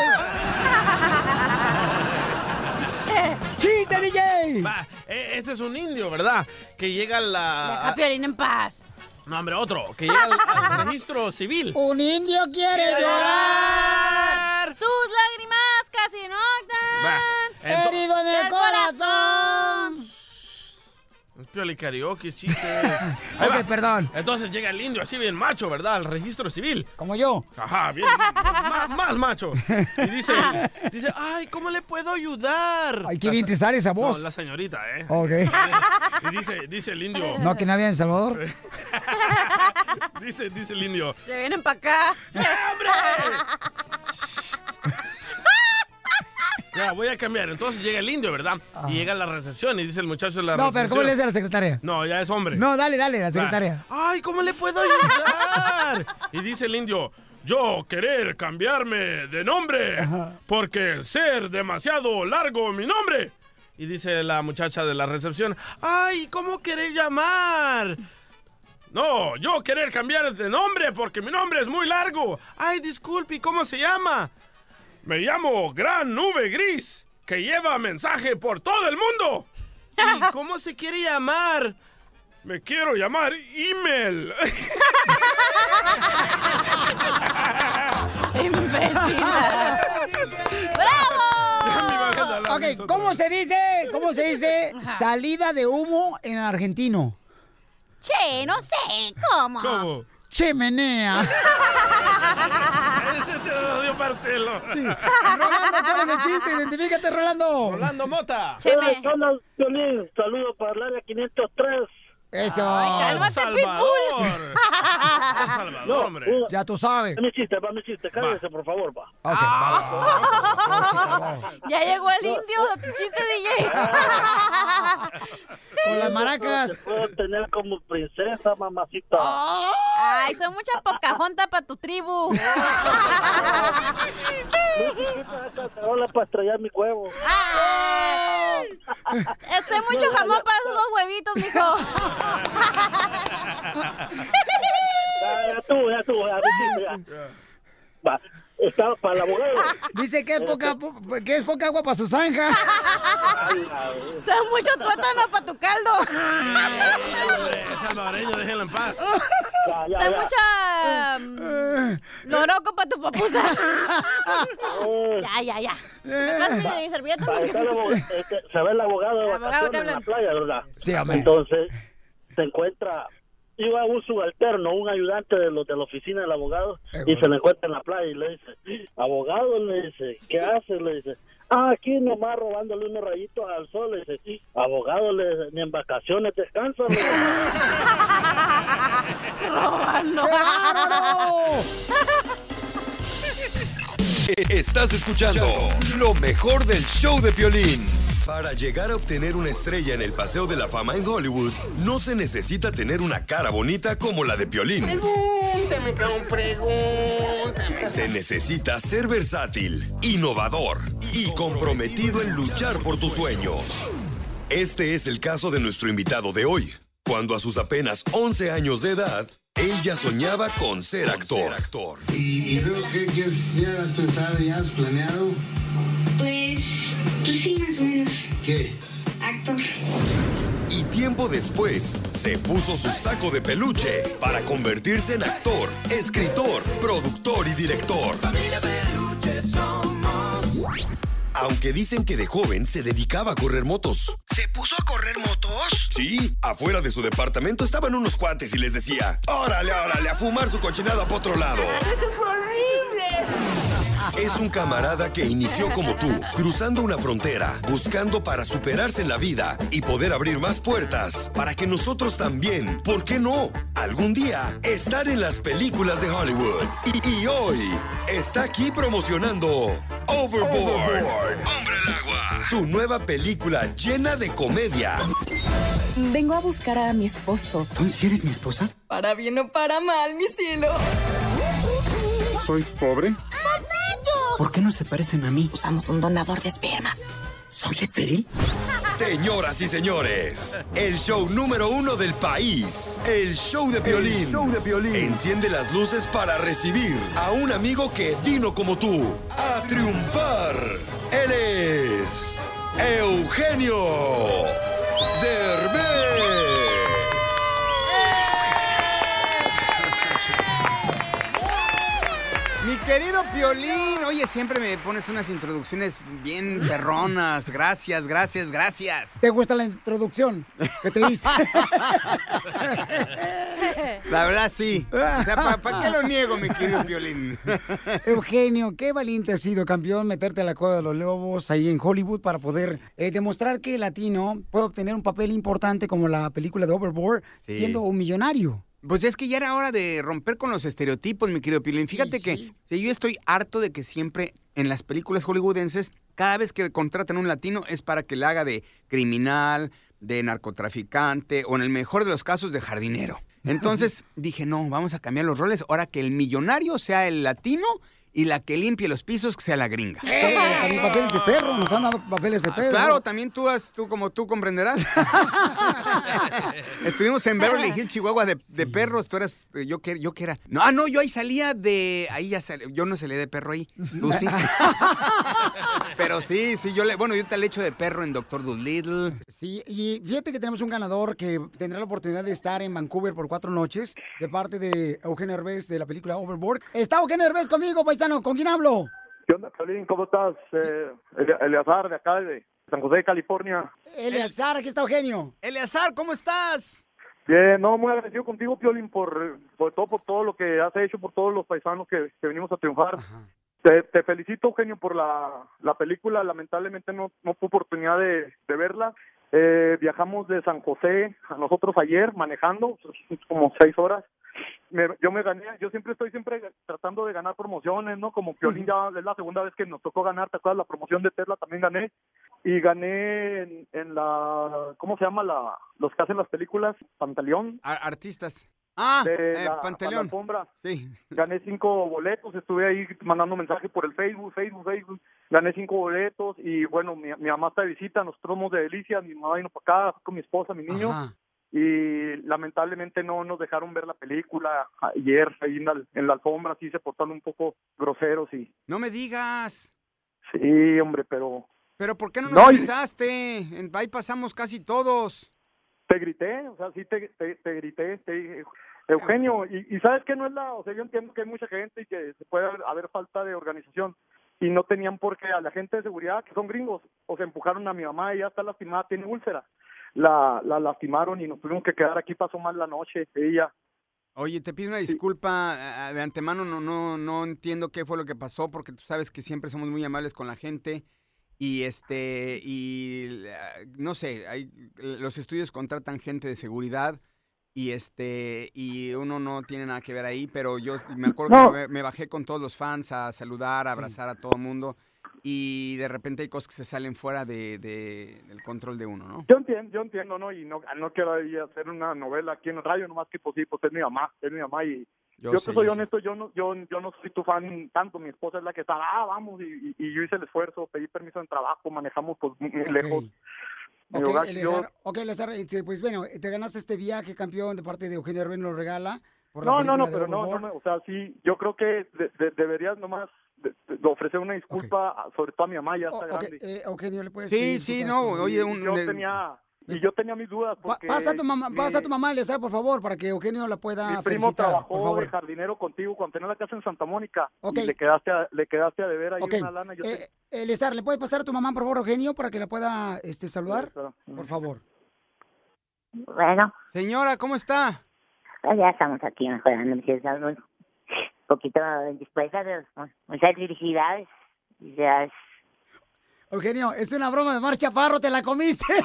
¡Chiste, DJ! Va, e- este es un indio, ¿verdad? Que llega a la... Deja a Piolín en paz. No, hombre, otro. Que llega al, al registro civil. Un indio quiere llorar. Sus lágrimas casi no Va, Herido en el corazón. Es Pioli karaoke, chiste. Ahí Ok, va. perdón. Entonces llega el indio así bien macho, ¿verdad? Al registro civil. Como yo. Ajá, bien. más, más macho. Y dice, dice, ay, ¿cómo le puedo ayudar? Ay, qué bien te sale esa voz. No, la señorita, ¿eh? Ok. Y dice, dice el indio. No, que no había en Salvador. Dice, dice el indio. Se vienen para acá. Ya, voy a cambiar. Entonces llega el indio, ¿verdad? Y llega a la recepción y dice el muchacho de la No, recepción. pero ¿cómo le dice a la secretaria? No, ya es hombre. No, dale, dale, la Va. secretaria. Ay, ¿cómo le puedo ayudar? y dice el indio, yo querer cambiarme de nombre porque ser demasiado largo mi nombre. Y dice la muchacha de la recepción, ay, ¿cómo querés llamar? No, yo querer cambiar de nombre porque mi nombre es muy largo. Ay, disculpe, ¿y ¿cómo se llama? Me llamo Gran Nube Gris, que lleva mensaje por todo el mundo. ¿Y cómo se quiere llamar? Me quiero llamar Email. ¡Bravo! Ok, ¿cómo se dice, cómo se dice salida de humo en argentino? Che, no sé, ¿cómo? ¿Cómo? Chimenea. Ese te lo dio Marcelo. Sí. Rolando, ¿cuál es el chiste? Identifícate, Rolando. Rolando Mota. Cheme. Saludos para el área 503. Eso. cálmate, Salvador. Salvador, hombre. Ya tú sabes. Va mi chiste, va mi chiste. Cállese, por favor, va. Ok, Ya llegó el indio, chiste DJ. Con las maracas. Te puedo tener como princesa, mamacita. Ay, soy mucha pocajonta para tu tribu. Hola para estrellar mi huevo. Ay, eh, soy mucho jamón para esos dos huevitos, mijo. Ya, tú, ya tú, ya. Va, estaba para la abogada. Dice que es poca, po- que es poca agua para su zanja. Soy mucho tuétano para tu caldo. Hombre, salvadoreño, déjenlo en paz. Soy mucha mm, loroco para tu papusa. ya, ya, ya. ¿Me pasas mi servilleta? Va, está el abogado, este, se ve el abogado de El abogado te vacaciones en la playa, ¿verdad? Sí, hombre. Entonces, se encuentra, iba un subalterno, un ayudante de los de la oficina del abogado, y se le encuentra en la playa y le dice, abogado, le dice, ¿qué haces? Le dice, ah, aquí nomás robándole unos rayitos al sol, le dice, abogado, le dice, ni en vacaciones descansa. le dice. Robando. Estás escuchando lo mejor del show de Piolín. Para llegar a obtener una estrella en el Paseo de la Fama en Hollywood, no se necesita tener una cara bonita como la de Piolín. Pregúntame, cabrón, pregúntame. Se necesita ser versátil, innovador y comprometido en luchar por tus sueños. Este es el caso de nuestro invitado de hoy. Cuando a sus apenas 11 años de edad, él ya soñaba con ser actor. ¿Y, y luego qué, qué ya has pensado, ya has planeado? Pues, pues sí, más o menos. ¿Qué? Actor. Y tiempo después, se puso su saco de peluche para convertirse en actor, escritor, productor y director. Aunque dicen que de joven se dedicaba a correr motos. ¿Se puso a correr motos? Sí, afuera de su departamento estaban unos cuates y les decía, órale, órale, a fumar su cochinada para otro lado. ¡Eso fue horrible! Es un camarada que inició como tú, cruzando una frontera, buscando para superarse en la vida y poder abrir más puertas para que nosotros también, ¿por qué no? Algún día estar en las películas de Hollywood. Y, y hoy está aquí promocionando Overboard. Hombre al agua. Su nueva película llena de comedia. Vengo a buscar a mi esposo. ¿Tú sí eres mi esposa? Para bien o para mal, mi cielo. ¿Soy pobre? ¿Por qué no se parecen a mí? Usamos un donador de esperma. ¿Soy estéril? Señoras y señores, el show número uno del país, el show de violín. Enciende las luces para recibir a un amigo que vino como tú a triunfar. Él es Eugenio Derbez. Querido Piolín, oye, siempre me pones unas introducciones bien perronas. Gracias, gracias, gracias. ¿Te gusta la introducción que te hice? La verdad, sí. O sea, ¿para qué lo niego, mi querido Piolín? Eugenio, qué valiente has sido, campeón, meterte a la cueva de los lobos ahí en Hollywood para poder eh, demostrar que el latino puede obtener un papel importante como la película de Overboard Sí. siendo un millonario. Pues es que ya era hora de romper con los estereotipos, mi querido Piolín. Fíjate que yo estoy harto de que siempre en las películas hollywoodenses, cada vez que contratan un latino es para que le haga de criminal, de narcotraficante o en el mejor de los casos de jardinero. Entonces dije, no, vamos a cambiar los roles. Ahora que el millonario sea el latino y la que limpie los pisos que sea la gringa. Eh, también papeles de perro, nos han dado papeles de perro. Claro, también tú, has- tú como tú comprenderás. Estuvimos en Beverly Hills, Chihuahua, de, de perros. Tú eras, eh, yo que, yo que era. No, ah, no, yo ahí salía de, ahí ya salí, yo no salí de perro ahí. Tú sí. Pero sí, sí, yo le, bueno, yo te le echo de perro en Doctor Dolittle. Sí, y fíjate que tenemos un ganador que tendrá la oportunidad de estar en Vancouver por cuatro noches de parte de Eugenio Herbés de la película Overboard. Está Eugenio Herbés conmigo, paisano. ¿Con quién hablo? ¿Qué onda, Piolín? ¿Cómo estás? Eh, Ele- Eleazar, de acá, de San José, California. Eleazar, aquí está Eugenio. Eleazar, ¿cómo estás? Bien, no, muy agradecido contigo, Piolín, por, por todo, por todo lo que has hecho, por todos los paisanos que, que venimos a triunfar. Te, te felicito, Eugenio, por la, la película. Lamentablemente no, no tuve oportunidad de, de verla. Eh, viajamos de San José a nosotros ayer manejando, como seis horas. Me- yo me gané, yo siempre estoy siempre tratando de ganar promociones, ¿no? Como Piolín ya es la segunda vez que nos tocó ganar, ¿te acuerdas? La promoción de Tesla también gané. Y gané en, en la, ¿cómo se llama? la Los que hacen las películas, Pantaleón. artistas. Ah, de eh, la, Pantaleón. la. Sí. Gané cinco boletos, estuve ahí mandando mensajes por el Facebook, Facebook, Facebook. Gané cinco boletos y bueno, mi, mi mamá está de visita, nosotros somos de Delicia, mi mamá vino para acá con mi esposa, mi niño. Ajá. Y lamentablemente no nos dejaron ver la película ayer ahí en la, en la alfombra, sí se portaron un poco groseros y No me digas. sí, hombre, pero Pero ¿por qué no nos No, y- avisaste? En- Ahí pasamos casi todos. te grité, o sea, sí te, te, te grité, te dije, Eugenio, y, y sabes que no es la, o sea, yo entiendo que hay mucha gente y que se puede haber, haber falta de organización y no tenían por qué a la gente de seguridad que son gringos, o se empujaron a mi mamá, ella está lastimada, tiene úlcera, la, la lastimaron y nos tuvimos que quedar aquí, pasó mal la noche, ella. Oye, te pido una disculpa de antemano, no, no, no entiendo qué fue lo que pasó, porque tú sabes que siempre somos muy amables con la gente. Y este, y no sé, hay, los estudios contratan gente de seguridad y este, y uno no tiene nada que ver ahí, pero yo me acuerdo No. que me, me bajé con todos los fans a saludar, a abrazar a todo el mundo. Y de repente hay cosas que se salen fuera de, de- del control de uno, ¿no? Yo entiendo, yo entiendo, ¿no? Y no, no quiero ahí hacer una novela aquí en el radio, nomás que pues sí, pues es mi mamá, es mi mamá y Yo yo, sé, te soy yo sé. honesto, yo no, yo, yo no soy tu fan tanto, mi esposa es la que está, ah, vamos, y, y- yo hice el esfuerzo, pedí permiso en trabajo, manejamos pues muy lejos. Ok, hogar, Eleazar, yo- ok, Eleazar, este, pues bueno, te ganaste este viaje, campeón, de parte de Eugenio nos lo regala. Por la no, no, no, pero no, no, o sea, sí, yo creo que de- de- deberías nomás ofrecer una disculpa, sobre todo a mi mamá, ya está Ok, grande. eh, Eugenio, ¿le puedes Sí, sí, no, por- oye, un- yo de- tenía Y yo tenía mis dudas porque... pasa a tu mamá, mi- pasa a tu mamá, Eliezer, por favor, para que Eugenio la pueda Mi primo felicitar, por trabajó favor. de jardinero contigo cuando tenía la casa en Santa Mónica. Ok. Y le quedaste a, le quedaste a deber ahí Ok. una lana. Yo te- Eh, Eliezer, ¿le puede pasar a tu mamá, por favor, Eugenio, para que la pueda este, saludar? Por favor. Bueno, Señora, ¿cómo está? pues ya estamos aquí mejorando, me siento un poquito dispuesta, pero muchas felicidades. Ya es- Eugenio, es una broma de Mar Chaparro, te la comiste.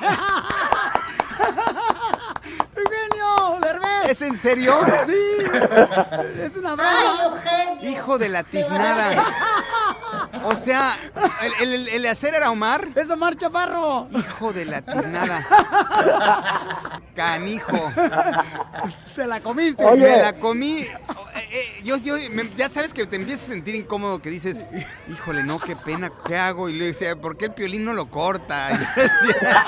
Eugenio, Derbez. ¿Es en serio? Sí. Es una broma. Hijo de la tiznada. O sea, ¿el, el, el- el hacer era Omar? Es Omar Chaparro. Hijo de la tiznada. Canijo. Te la comiste. Me la comí. Eh, eh, yo, yo, me- ya sabes que te empiezas a sentir incómodo, que dices, híjole, no, qué pena, ¿qué hago? Y le decía, ¿por qué el piolín no lo corta? Y yo decía,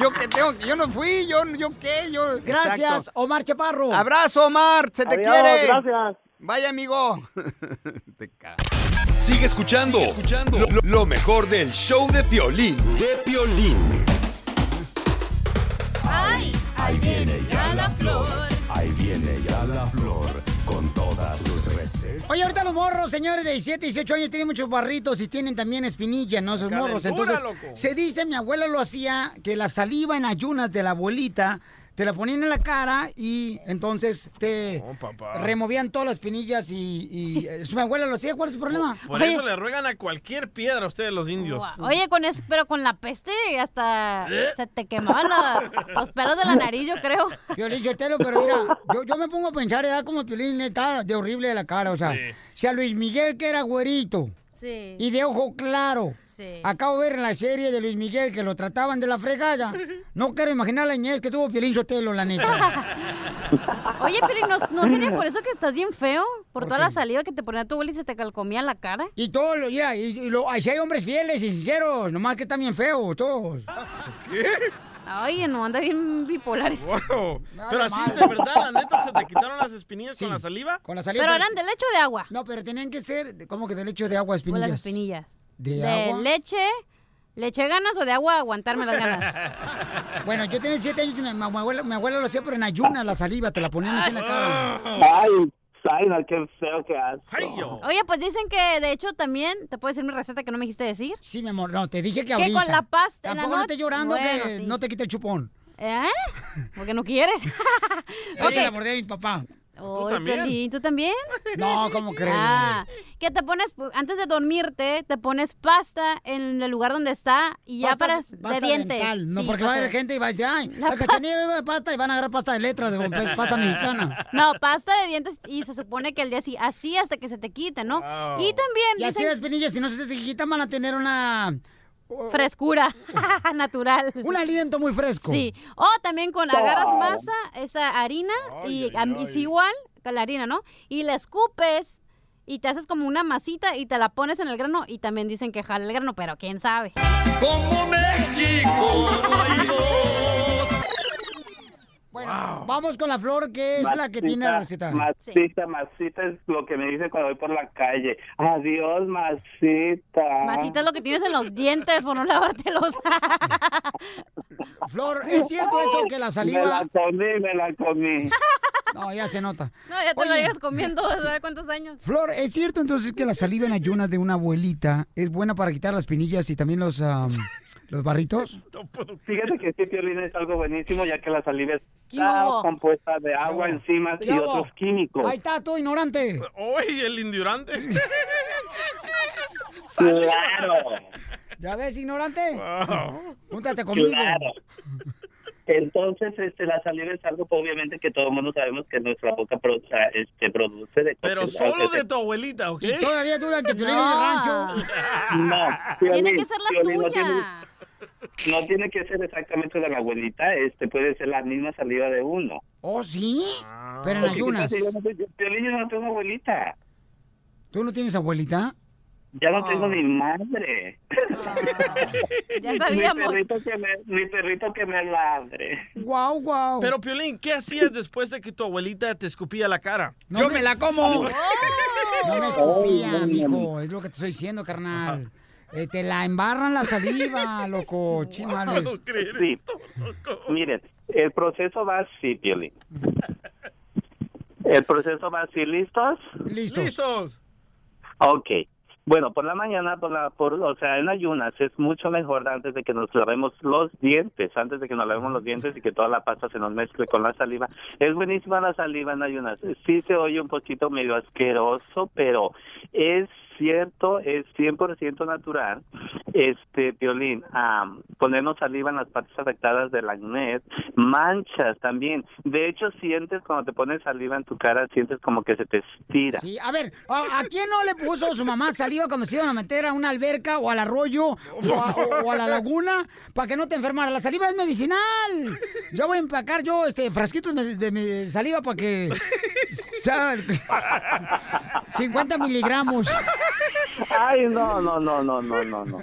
yo qué tengo, yo no fui, yo, yo qué, yo. Gracias, Exacto. Omar Chaparro. Abrazo, Omar, se te Adiós, quiere. gracias. Vaya, amigo. te cago. Sigue escuchando, Lo, lo- lo mejor del show de Piolín. De Piolín. Ahí viene ya la flor. Ahí viene ya la flor con todas sus recetas. Oye, ahorita los morros, señores de 17, 18 años, tienen muchos barritos y tienen también espinilla, ¿no? Esos morros. Entonces, loco. se dice, mi abuela lo hacía, que la saliva en ayunas de la abuelita te la ponían en la cara y entonces te removían todas las espinillas y, y eh, mi abuela lo hacía. ¿Cuál es tu problema? Por eso le ruegan a cualquier piedra a ustedes los indios. Oye, con es, pero con la peste hasta ¿Eh? se te quemaban la- los pelos de la nariz, yo creo. Piolín, yo te lo, pero mira, yo, yo me pongo a pensar, edad como Piolín está de horrible de la cara, o sea, Sí. si a Luis Miguel que era güerito Sí. y de ojo claro, Sí. acabo de ver en la serie de Luis Miguel que lo trataban de la fregada, no quiero imaginar la niñez que tuvo Piolín Sotelo, la neta. Oye, pero ¿no, ¿no sería por eso que estás bien feo? Por, ¿Por toda qué? la saliva que te ponía tu abuela y se te calcomía la cara. Y todos, lo- mira, y, y lo, así hay hombres fieles y sinceros, nomás que están bien feos, todos. Ay, no, anda bien bipolar. este. Wow. Pero así de verdad, la neta, ¿se te quitaron las espinillas con la saliva? Con la saliva. Pero eran de leche o de agua. No, pero tenían que ser, ¿cómo que de leche o de agua, O espinillas? las espinillas. ¿De de agua? leche, ¿le eché ganas o de agua aguantarme las ganas? Bueno, yo tenía siete años y mi, mi abuela, mi abuela lo hacía, pero en ayunas la saliva, te la ponían así en la cara. Ay, Qué feo que asco. Oye, pues dicen que de hecho también, ¿te puedo decir mi receta que no me dijiste decir? Sí, mi amor, no, te dije que Que ahorita. con la pasta en la Tampoco no estés llorando Bueno, que sí. no te quite el chupón. ¿Eh? Porque no quieres. Oye, la mordida de mi papá. ¿Tú también? ¿Tú también? No, ¿cómo crees? Ah, que te pones, antes de dormirte, te pones pasta en el lugar donde está y ya Pasta- para pasta de dientes. dental, no, Sí, porque va a haber gente y va a decir, ay, la, La cachanilla bebe de pasta y van a agarrar pasta de letras, pasta mexicana. No, pasta de dientes y se supone que el día así, así hasta que se te quite, ¿no? Y también Y así las espinillas, si no se te quitan, van a tener una... frescura natural. Un aliento muy fresco. Sí. O también con agarras masa, esa harina, y es igual con la harina, ¿no? Y la escupes y te haces como una masita y te la pones en el grano y también dicen que jala el grano, pero quién sabe. Como México no hay dos. Bueno, vamos con la flor, que es la que tiene la receta. Masita, masita es lo que me dice cuando voy por la calle. Adiós, masita. Masita es lo que tienes en los dientes por no lavártelos. Flor, ¿es cierto eso que la Me saliva... la comí, me la comí. No, ya se nota. No, ya te lo Oye. llevas comiendo, ¿sabes cuántos años? Flor, ¿es cierto entonces que la saliva en ayunas de una abuelita es buena para quitar las pinillas y también los, am, los barritos? Fíjate que este violín es algo buenísimo, ya que la saliva ¿Qué está compuesta de agua, enzimas ¿Qué y otros químicos. Ahí está, tú ignorante. Oye, el indurante. Claro. ¿Ya ves, ignorante? Júntate conmigo. Claro. Entonces, este, la saliva es algo, obviamente, que todo el mundo sabemos que nuestra boca pro- o sea, este, produce de Pero solo de tu abuelita, ¿ok? Y todavía dudan que Piolín es de rancho. No, Tiene Piolín, que ser la Piolín, no tuya. tiene- No tiene que ser exactamente de la abuelita, este puede ser la misma saliva de uno. ¿Oh, sí? Pero en ayunas. yo no soy- Piolín, yo no tengo abuelita. ¿Tú no tienes abuelita? Ya no tengo ni madre. Ya sabíamos. Mi perrito que me, mi perrito que me ladre. Guau, guau. Pero, Piolín, ¿qué hacías después de que tu abuelita te escupía la cara? ¡Yo me la como! No me escupía, Oh, no, mijo. Es lo que te estoy diciendo, carnal. Eh, te la embarran la saliva, loco, chimales. Sí. Miren, el proceso va así, Piolín. El proceso va así, ¿listos? Listos. Listos. Ok. Bueno, por la mañana, por la, por, o sea, en ayunas es mucho mejor antes de que nos lavemos los dientes, antes de que nos lavemos los dientes y que toda la pasta se nos mezcle con la saliva. Es buenísima la saliva en ayunas. Sí se oye un poquito medio asqueroso, pero es cierto, es 100% natural, este, Violín, ponernos saliva en las partes afectadas del acné, manchas también. De hecho, sientes cuando te pones saliva en tu cara, sientes como que se te estira. Sí, a ver, ¿a, quién no le puso su mamá saliva cuando se iban a meter a una alberca o al arroyo o a, la laguna para que no te enfermara? La saliva es medicinal. Yo voy a empacar yo este frasquitos de, de saliva para que sea 50 miligramos. Ay, no, no, no, no, no, no, no.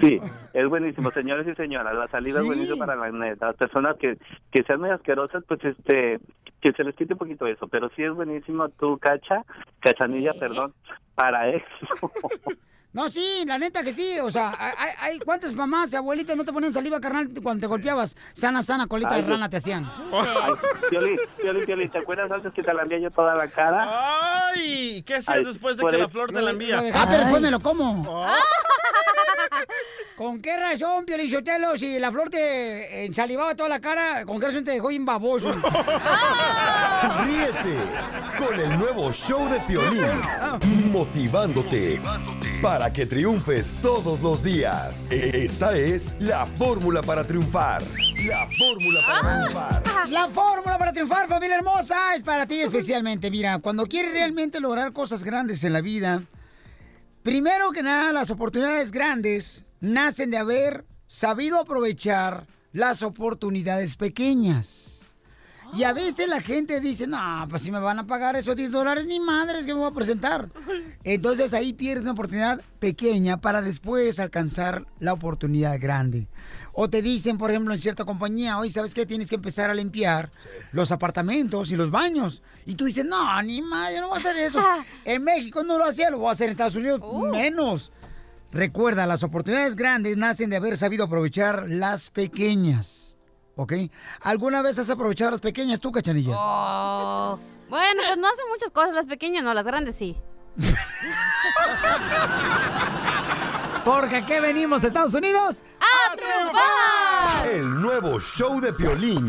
Sí, es buenísimo, señores y señoras. La salida Sí. es buenísima para la acné. Las personas que, que sean muy asquerosas, pues este, que se les quite un poquito eso. Pero sí es buenísimo tú, cacha, cachanilla, perdón, para eso. No, sí, la neta que sí. O sea, hay, hay- ¿cuántas mamás y abuelitas no te ponían saliva carnal cuando te golpeabas? Sana, sana, colita Ay, de rana te hacían. Piolín, Piolín, Piolín, ¿te acuerdas antes que te la yo toda la cara? Ay, ¿qué hacías Ay, después de que la flor te la envía? Ah, pero después me lo como. ¿Con qué razón, Piolichotelo, si la flor te ensalivaba toda la cara, con qué razón te dejó bien baboso? Ríete con el nuevo show de Piolín, motivándote para que triunfes todos los días. Esta es la fórmula para triunfar. La fórmula para triunfar. La fórmula para triunfar, familia hermosa, es para ti especialmente. Mira, cuando quieres realmente lograr cosas grandes en la vida, primero que nada, las oportunidades grandes nacen de haber sabido aprovechar las oportunidades pequeñas. Y a veces la gente dice, no, pues si me van a pagar esos 10 dólares, ni madres que me voy a presentar. Entonces ahí pierdes una oportunidad pequeña para después alcanzar la oportunidad grande. O te dicen, por ejemplo, en cierta compañía, oye, ¿sabes qué? Tienes que empezar a limpiar los apartamentos y los baños. Y tú dices, no, ni madre, yo no voy a hacer eso. En México no lo hacía, lo voy a hacer en Estados Unidos menos. Recuerda, las oportunidades grandes nacen de haber sabido aprovechar las pequeñas. ¿Ok? ¿Alguna vez has aprovechado las pequeñas tú, cachanilla? Oh. Bueno, pues no hacen muchas cosas las pequeñas, no, las grandes sí. Porque aquí venimos, Estados Unidos. ¡A triunfar! El nuevo show de Piolín.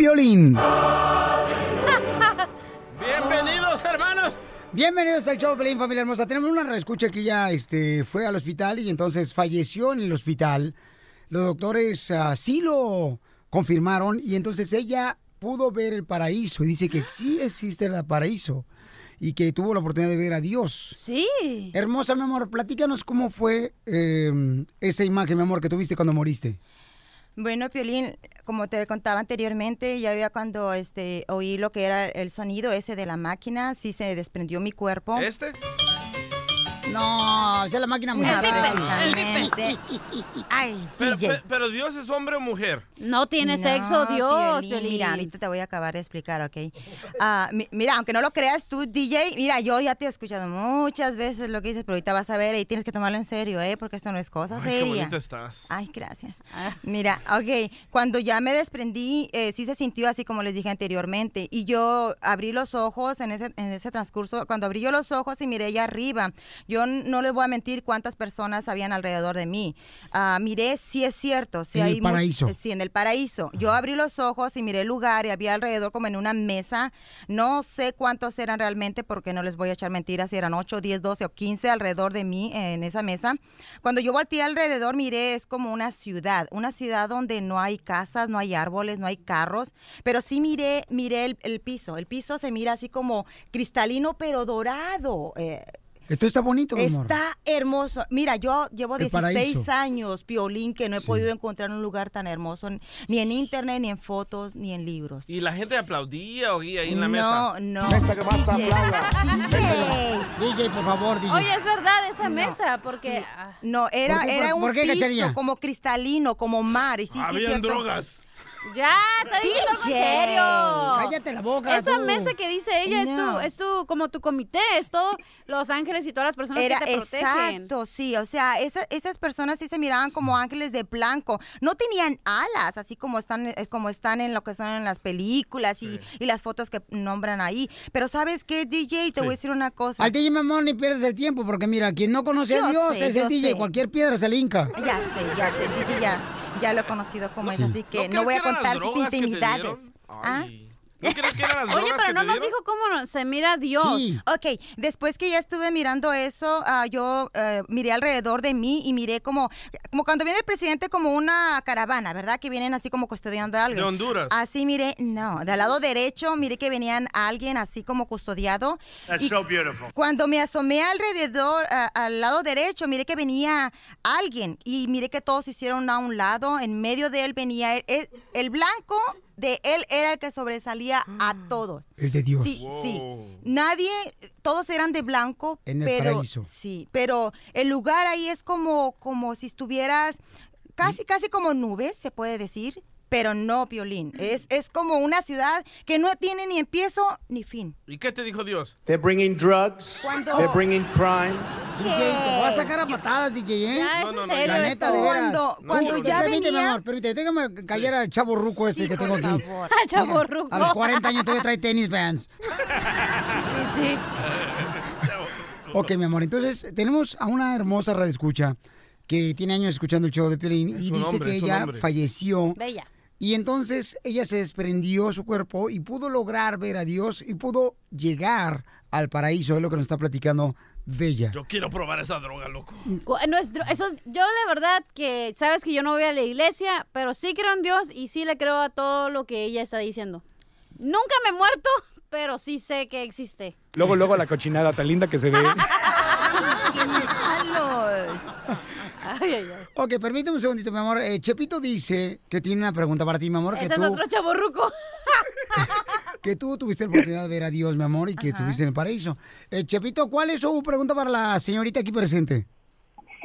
piolín. Bienvenidos, hermanos. Bienvenidos al show, Pelín, familia hermosa. Tenemos una reescucha que ya este, fue al hospital y entonces falleció en el hospital. Los doctores ah, sí lo confirmaron y entonces ella pudo ver el paraíso y dice que sí existe el paraíso y que tuvo la oportunidad de ver a Dios. Sí. Hermosa, mi amor, platícanos cómo fue eh, esa imagen, mi amor, que tuviste cuando moriste. Bueno, Piolín, como te contaba anteriormente, ya había cuando este, oí lo que era el sonido ese de la máquina, sí se desprendió mi cuerpo. ¿Este? No, esa es la máquina precisamente. Ay, Pero, pero Dios es hombre o mujer. No tiene No, sexo, Dios, Piolín, Piolín. Mira, ahorita te voy a acabar de explicar, ¿ok? Ah, mi- mira, aunque no lo creas tú, DJ, mira, yo ya te he escuchado muchas veces lo que dices, pero ahorita vas a ver y tienes que tomarlo en serio, ¿eh? Porque esto no es cosa Ay, qué seria. bonita estás. Ay, gracias. Mira, ok, cuando ya me desprendí, eh, sí se sintió así como les dije anteriormente. Y yo abrí los ojos en ese, en ese transcurso, cuando abrí yo los ojos y miré allá arriba, Yo n- no les voy a mentir cuántas personas habían alrededor de mí. Ah, miré, sí es cierto. Sí En el hay mu- paraíso. eh, sí, en el paraíso. Yo abrí los ojos y miré el lugar y había alrededor como en una mesa. No sé cuántos eran realmente porque no les voy a echar mentiras si eran 8, 10, 12 o 15 alrededor de mí en esa mesa. Cuando yo volteé alrededor miré es como una ciudad, una ciudad donde no hay casas, no hay árboles, no hay carros, pero sí miré, miré el, el piso. El piso se mira así como cristalino pero dorado. eh, Esto está bonito, mi amor. Está hermoso. Mira, yo llevo El 16 paraíso. años, Piolín, que no he podido encontrar un lugar tan hermoso, ni en internet, ni en fotos, ni en libros. ¿Y la gente aplaudía o guía ahí en la mesa? No, no. Mesa que más DJ, aplauda. DJ, por favor, DJ. Oye, es verdad esa mesa, porque... ah, No, era, ¿Por qué? era ¿Por- un por qué, piso Cachanilla? como cristalino, como mar. Y sí, Habían drogas. Ya, está diciendo algo en serio. Cállate la boca, Esa tú. mesa que dice ella es tu, es tu, como tu comité, es todo Los Ángeles y todas las personas Era que te protegen. exacto, sí, o sea, esa- esas personas sí se miraban como ángeles de blanco, no tenían alas, así como están, es como están en lo que son en las películas y, y las fotos que nombran ahí. Pero sabes qué, DJ, te voy a decir una cosa. Al DJ, mi amor, ni pierdes el tiempo, porque mira, quien no conoce Yo a Dios sé, es el DJ. sé. Cualquier piedra se le hinca. Ya sé, ya sé, DJ ya, ya lo he conocido como es, así que ¿No no, voy a contar sus intimidades. ¿Ah? ¿No crees que eran las Oye, pero que no te nos dieron? dijo cómo no- se mira Dios. Ok, después que ya estuve mirando eso, ah, yo eh, miré alrededor de mí y miré como, como cuando viene el presidente como una caravana, ¿verdad? Que vienen así como custodiando a alguien. De Honduras. Así miré, no, del lado derecho miré que venían alguien así como custodiado. That's Y so beautiful. Cuando me asomé alrededor, a- al lado derecho, miré que venía alguien y miré que todos se hicieron a un lado. En medio de él venía él. El, el blanco de él era el que sobresalía a todos. El de Dios. Sí, sí. Nadie, todos eran de blanco, En el pero paraíso. sí, pero el lugar ahí es como, como si estuvieras casi, casi como nubes, se puede decir, pero no violín. Es, es como una ciudad que no tiene ni empiezo ni fin. ¿Y qué te dijo Dios? They're bringing drugs. Cuando- They're bringing crime. DJ, te voy a sacar a patadas, DJ, ¿eh? Ya, es No, no, no, serio La neta, de veras. Cuando- cuando No, ya permíteme, venía- amor, permíteme. Déjame callar al chavo ruco este que tengo aquí. Ah, chavo ruco. A los 40 años todavía trae tenis vans. Sí, sí. Ok, mi amor, entonces tenemos a una hermosa radioescucha que tiene años escuchando el show de Piolín Es y dice hombre, que ella hombre. falleció. Bella. Y entonces ella se desprendió su cuerpo y pudo lograr ver a Dios y pudo llegar al paraíso, es lo que nos está platicando Bella. Yo quiero probar esa droga, loco. Cu- Nuestro, eso es- yo de verdad que, sabes que yo no voy a la iglesia, pero sí creo en Dios y sí le creo a todo lo que ella está diciendo. Nunca me he muerto, pero sí sé que existe. Luego, luego la cochinada tan linda que se ve. Ay, ay, ay. Ok, permíteme un segundito, mi amor. Eh, Chepito dice que tiene una pregunta para ti, mi amor, que Ese es tú, otro chaborruco. que tú tuviste la oportunidad de ver a Dios, mi amor, y que estuviste en el paraíso. Eh, Chepito, ¿cuál es su pregunta para la señorita aquí presente?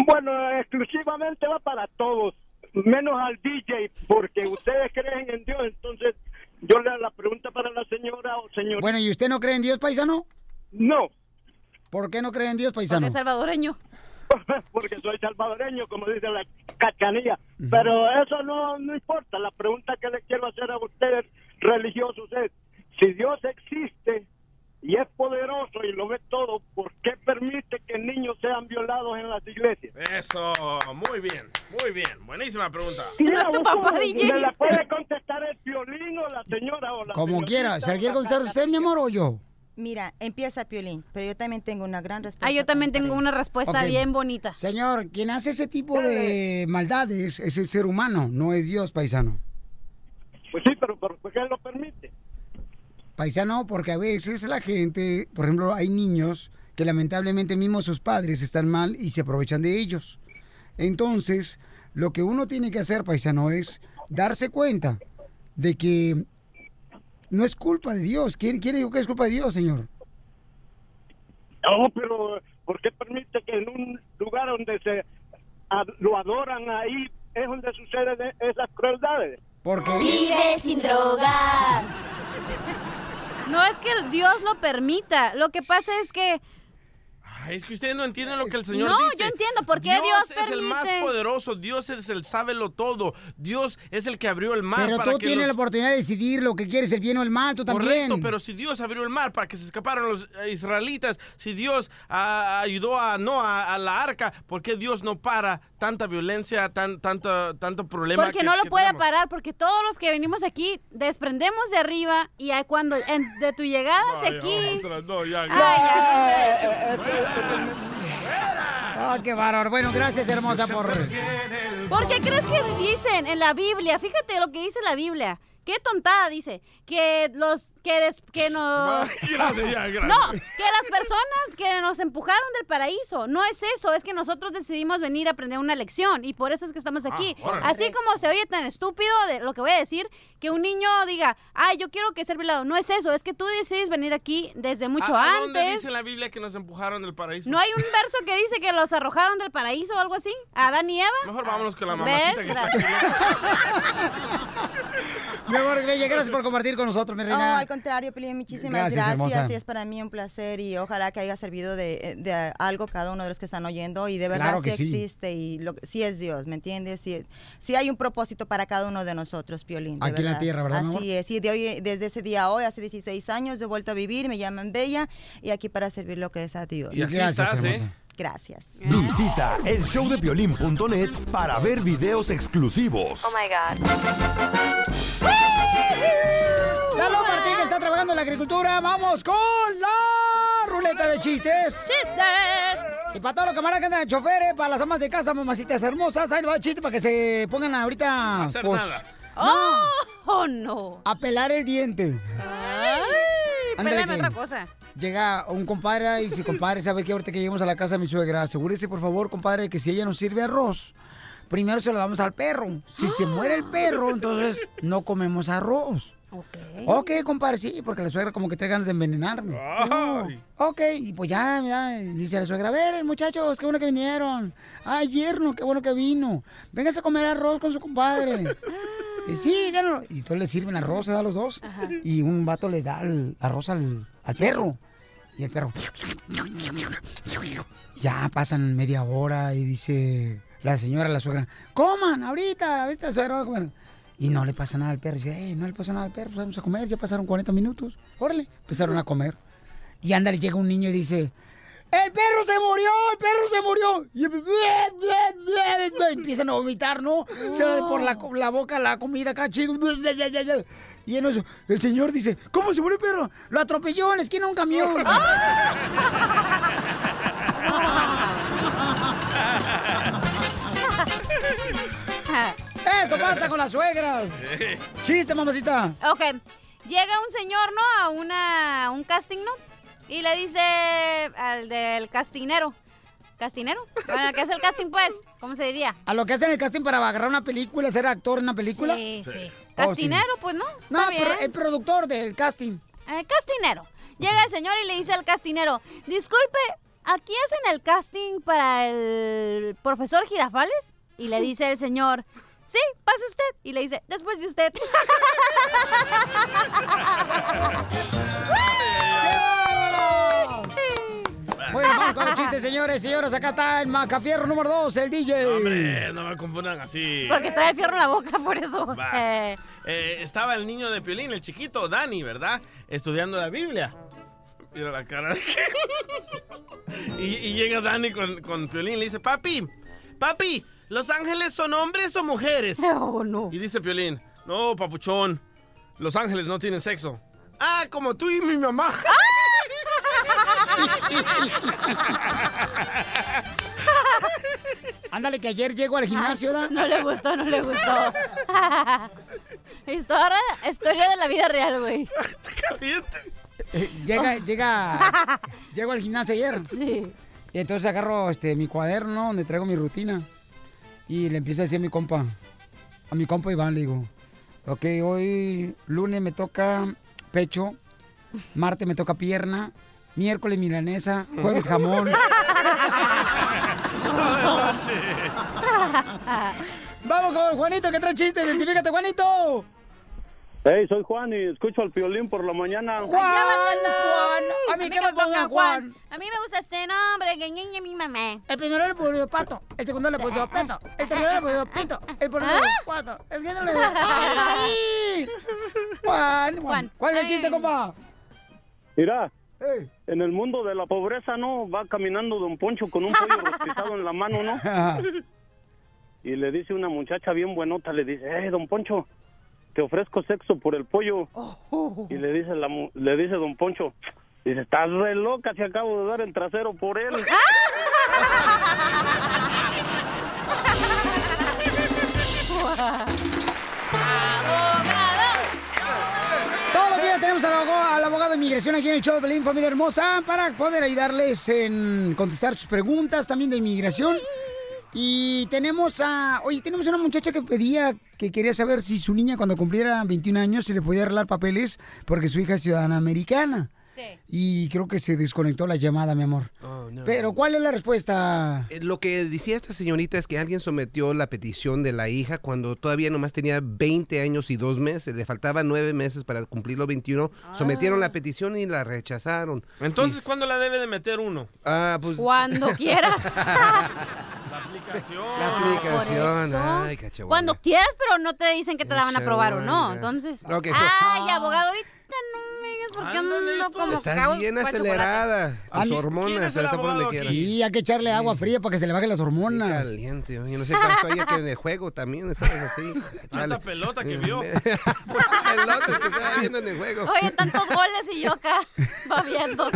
Bueno, exclusivamente va para todos, menos al DJ, porque ustedes creen en Dios, entonces yo le hago la pregunta para la señora o señor. Bueno, ¿y usted no cree en Dios, paisano? No. ¿Por qué no cree en Dios, paisano? Porque es salvadoreño. porque soy salvadoreño, como dice la cachanilla. Pero eso no, no importa. La pregunta que le quiero hacer a ustedes, religiosos, es, si Dios existe y es poderoso y lo ve todo, ¿por qué permite que niños sean violados en las iglesias? Eso, muy bien, muy bien. Buenísima pregunta. Mira, tu papá, ¿Me DJ? la puede contestar el violín o la señora o la Como señorita quiera. ¿Se quiere contestar usted, mi amor, o yo? Mira, empieza Piolín, pero yo también tengo una gran respuesta. Ah, yo también tengo él. una respuesta bien bonita. Señor, quien hace ese tipo de maldades es el ser humano, no es Dios, paisano. Pues sí, pero ¿por por qué lo permite? Paisano, porque a veces la gente, por ejemplo, hay niños que lamentablemente mismo sus padres están mal y se aprovechan de ellos. Entonces, lo que uno tiene que hacer, paisano, es darse cuenta de que no es culpa de Dios. ¿Quién, quién dijo que es culpa de Dios, señor? No, pero ¿por qué permite que en un lugar donde se lo adoran ahí es donde suceden esas crueldades? Porque Vive sin drogas. No es que el Dios lo permita. Lo que pasa es que Ay, es que ustedes no entienden lo que el Señor No, dice. yo entiendo por qué Dios es el más poderoso, Dios es el sábelo todo. Dios es el que abrió el mar Pero para tú que tienes los- la oportunidad de decidir lo que quieres, el bien o el mal, tú también. Correcto, pero si Dios abrió el mar para que se escaparan los eh, israelitas, si Dios ah, ayudó a Noah a la arca, ¿por qué Dios no para tanta violencia, tan, tanto, tanto problema? Porque que- no lo que puede tenemos? parar, porque todos los que venimos aquí desprendemos de arriba y cuando en- de tu llegada hacia aquí. otra, no, ya, Ay, ya, Ah, qué bárbaro. Bueno, gracias, hermosa, por... ¿Por qué crees que dicen en la Biblia? Fíjate lo que dice la Biblia. Qué tontada dice. Que los que, des- que no Gracias, ya, gracias. No, que las personas que nos empujaron del paraíso, no es eso, es que nosotros decidimos venir a aprender una lección y por eso es que estamos aquí. Ah, órale. Así como se oye tan estúpido de lo que voy a decir, que un niño diga, ay, yo quiero que ser violado. No es eso, es que tú decides venir aquí desde mucho ¿A- a dónde antes. dice la Biblia que nos empujaron del paraíso? ¿No hay un verso que dice que los arrojaron del paraíso o algo así? ¿A Adán y Eva? Mejor vámonos con la ¿Ves? mamacita que está aquí. Mi amor, Bella, gracias por compartir con nosotros, mi No, reina. al contrario, Pilín, muchísimas Gracias, gracias. Y es para mí un placer y ojalá que haya servido de, de algo cada uno de los que están oyendo. Y de verdad Claro que sí, sí. existe y lo, sí es Dios, ¿me entiendes? Sí, sí hay un propósito para cada uno de nosotros, Piolín. Aquí en la tierra, ¿verdad, Así amor? es. Y de hoy, desde ese día a hoy, hace 16 años, he vuelto a vivir, me llaman Bella y aquí para servir lo que es a Dios. Y así Gracias, estás, ¿eh? Gracias. Visita elshowdepiolín.net para ver videos exclusivos. Oh my God. Salud, Martín, que está trabajando en la agricultura. Vamos con la ruleta de chistes. ¡Chistes! Y para todos los camaradas que andan de choferes, para las amas de casa, mamacitas hermosas, ahí va el chiste para que se pongan ahorita. hacer pues, nada. ¡Oh, oh, no! A pelar el diente. ¡Ay! Otra cosa. Llega un compadre y dice, compadre, ¿sabe qué? Ahorita que lleguemos a la casa de mi suegra, asegúrese, por favor, compadre, que si ella nos sirve arroz, primero se lo damos al perro. Si se muere el perro, entonces no comemos arroz. Ok, compadre, sí, porque la suegra como que trae ganas de envenenarme. Ay. Ok, y pues ya, ya, dice la suegra, a ver, muchachos, qué bueno que vinieron. Ay, yerno, qué bueno que vino. Véngase a comer arroz con su compadre. Y sí, dénalo. Y entonces le sirven arroz, se da a los dos. Y un vato le da el arroz al, al perro. Y el perro... Ya pasan media hora y dice la señora la suegra, coman ahorita, ahorita suegra va comer". Y no le pasa nada al perro. Dice, "Ey, no le pasa nada al perro, pues vamos a comer, ya pasaron 40 minutos. Órale, empezaron a comer. Y ándale, llega un niño y dice, ¡El perro se murió! ¡El perro se murió! Y empiezan a vomitar, ¿no? Se le por la, la boca la comida acá, chido. Y en eso, el señor dice, ¿cómo se murió el perro? Lo atropelló en la esquina un camión. Eso pasa con las suegras. Chiste, mamacita. Ok. Llega un señor, ¿no? A una, un casting, ¿no? Y le dice al del castinero. ¿Castinero? Bueno, ¿qué es el casting, pues? ¿Cómo se diría? A lo que hacen el casting para agarrar una película, ser actor en una película. Sí, sí. Oh, Castinero, pues, ¿no? No, pero el productor del casting. Eh, castinero. Llega el señor y le dice al castinero, disculpe, ¿aquí hacen el casting para el profesor Girafales? Y le dice el señor, sí, pase usted. Y le dice, después de usted. Bueno, vamos con los chistes, señores, señoras. Acá está el Macafierro número 2, el DJ. Hombre, no me confundan así. Porque trae el fierro en la boca, por eso. Eh, Eh, estaba el niño de Piolín, el chiquito, Dani, ¿verdad? Estudiando la Biblia. Mira la cara de que... y, y llega Dani con, con Piolín y le dice, papi, papi, ¿los ángeles son hombres o mujeres? Oh, no. Y dice Piolín, no, papuchón, los ángeles no tienen sexo. Ah, como tú y mi mamá. Ándale, que ayer llego al gimnasio, ¿da? no le gustó, no le gustó. historia, historia de la vida real, güey. Eh, llega, llega, llego al gimnasio ayer. Sí. Y entonces agarro este, mi cuaderno, ¿no? donde traigo mi rutina. Y le empiezo a decir a mi compa, a mi compa Iván, le digo, ok, hoy lunes me toca pecho, martes me toca pierna, miércoles milanesa, jueves jamón. Vamos con Juanito, que trae chiste, identifícate, Juanito. Hey, soy Juan y escucho al piolín por la mañana. Juan, Juan, A mí que me ponga Juan. A mí me gusta ese nombre, que ñeñe mi mamá. El primero le puso pato, el segundo le puso peto, el tercero le puso pito, el primero ¿Ah? cuatro, el quinto le puso pato. ¡Ay! Juan, Juan. ¿Cuál es el chiste, compa? Mira, en el mundo de la pobreza, ¿no? Va caminando Don Poncho con un pollo rostizado en la mano, ¿no? Y le dice una muchacha bien buenota, le dice, eh, Don Poncho, te ofrezco sexo por el pollo. Y le dice, la, mu- le dice Don Poncho, dice, estás re loca, si acabo de dar el trasero por él. Todos los días tenemos al abogado, al abogado de inmigración aquí en el show de Pelín, familia hermosa, para poder ayudarles en contestar sus preguntas también de inmigración. Y tenemos a... Oye, tenemos una muchacha que pedía, que quería saber si su niña cuando cumpliera 21 años se le podía arreglar papeles porque su hija es ciudadana americana. Sí. Y creo que se desconectó la llamada, mi amor. Oh, no. Pero, ¿cuál es la respuesta? Eh, Lo que decía esta señorita es que alguien sometió la petición de la hija cuando todavía nomás tenía 20 años y dos meses. Le faltaban nueve meses para cumplir los 21. Sometieron la petición y la rechazaron. Entonces, ¿cuándo la debe de meter uno? Ah, pues... Cuando quieras. La aplicación. La aplicación. eso. Ay. Cuando quieras, pero no te dicen que te la van a aprobar o no. Entonces, ay, abogado, ahorita no me digas porque ando como Estás cago- bien acelerada. Tus hormonas, se está por donde quiera. Sí, hay que echarle agua fría para que se le bajen las hormonas. Caliente, oye, no sé qué pasó ayer que en el juego también estabas así. Tanta pelota que vio. Pelotas que estaba viendo en el juego. Oye, tantos goles y yo acá va viendo.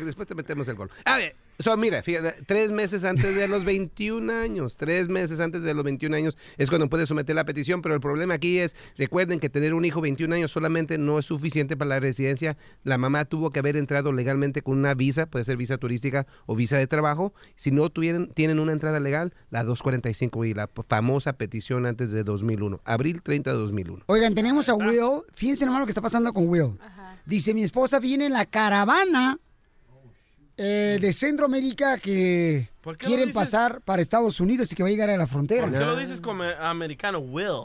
Después te metemos el gol. A ver, so, mira, fíjate, tres meses antes de los 21 años, tres meses antes de los 21 años es cuando puedes someter la petición, pero el problema aquí es, recuerden que tener un hijo 21 años solamente no es suficiente para la residencia. La mamá tuvo que haber entrado legalmente con una visa, puede ser visa turística o visa de trabajo. Si no tuvieran, tienen una entrada legal, la 245 y la famosa petición antes de 2001, abril 30 de 2001. Oigan, tenemos a Will. Fíjense nomás lo que está pasando con Will. Dice, mi esposa viene en la caravana eh, de Centroamérica que quieren pasar para Estados Unidos y que va a llegar a la frontera. ¿Por qué lo dices como americano? Will.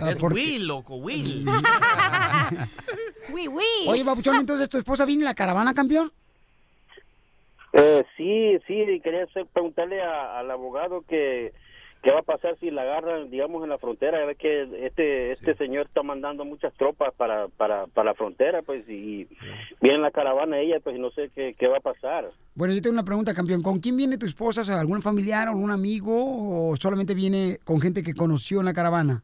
Ah, es porque- Will, loco, Will. Uy, uy. Oye, Papuchón, entonces tu esposa viene en la caravana, campeón. Eh, sí, sí, quería hacer, preguntarle a- al abogado que qué va a pasar si la agarran, digamos, en la frontera. Ya ves que este este señor está mandando muchas tropas para, para, para la frontera, pues, y viene en la caravana ella, pues, y no sé qué, qué va a pasar. Bueno, yo tengo una pregunta, campeón. ¿Con quién viene tu esposa? ¿Algún familiar, algún amigo o solamente viene con gente que conoció en la caravana?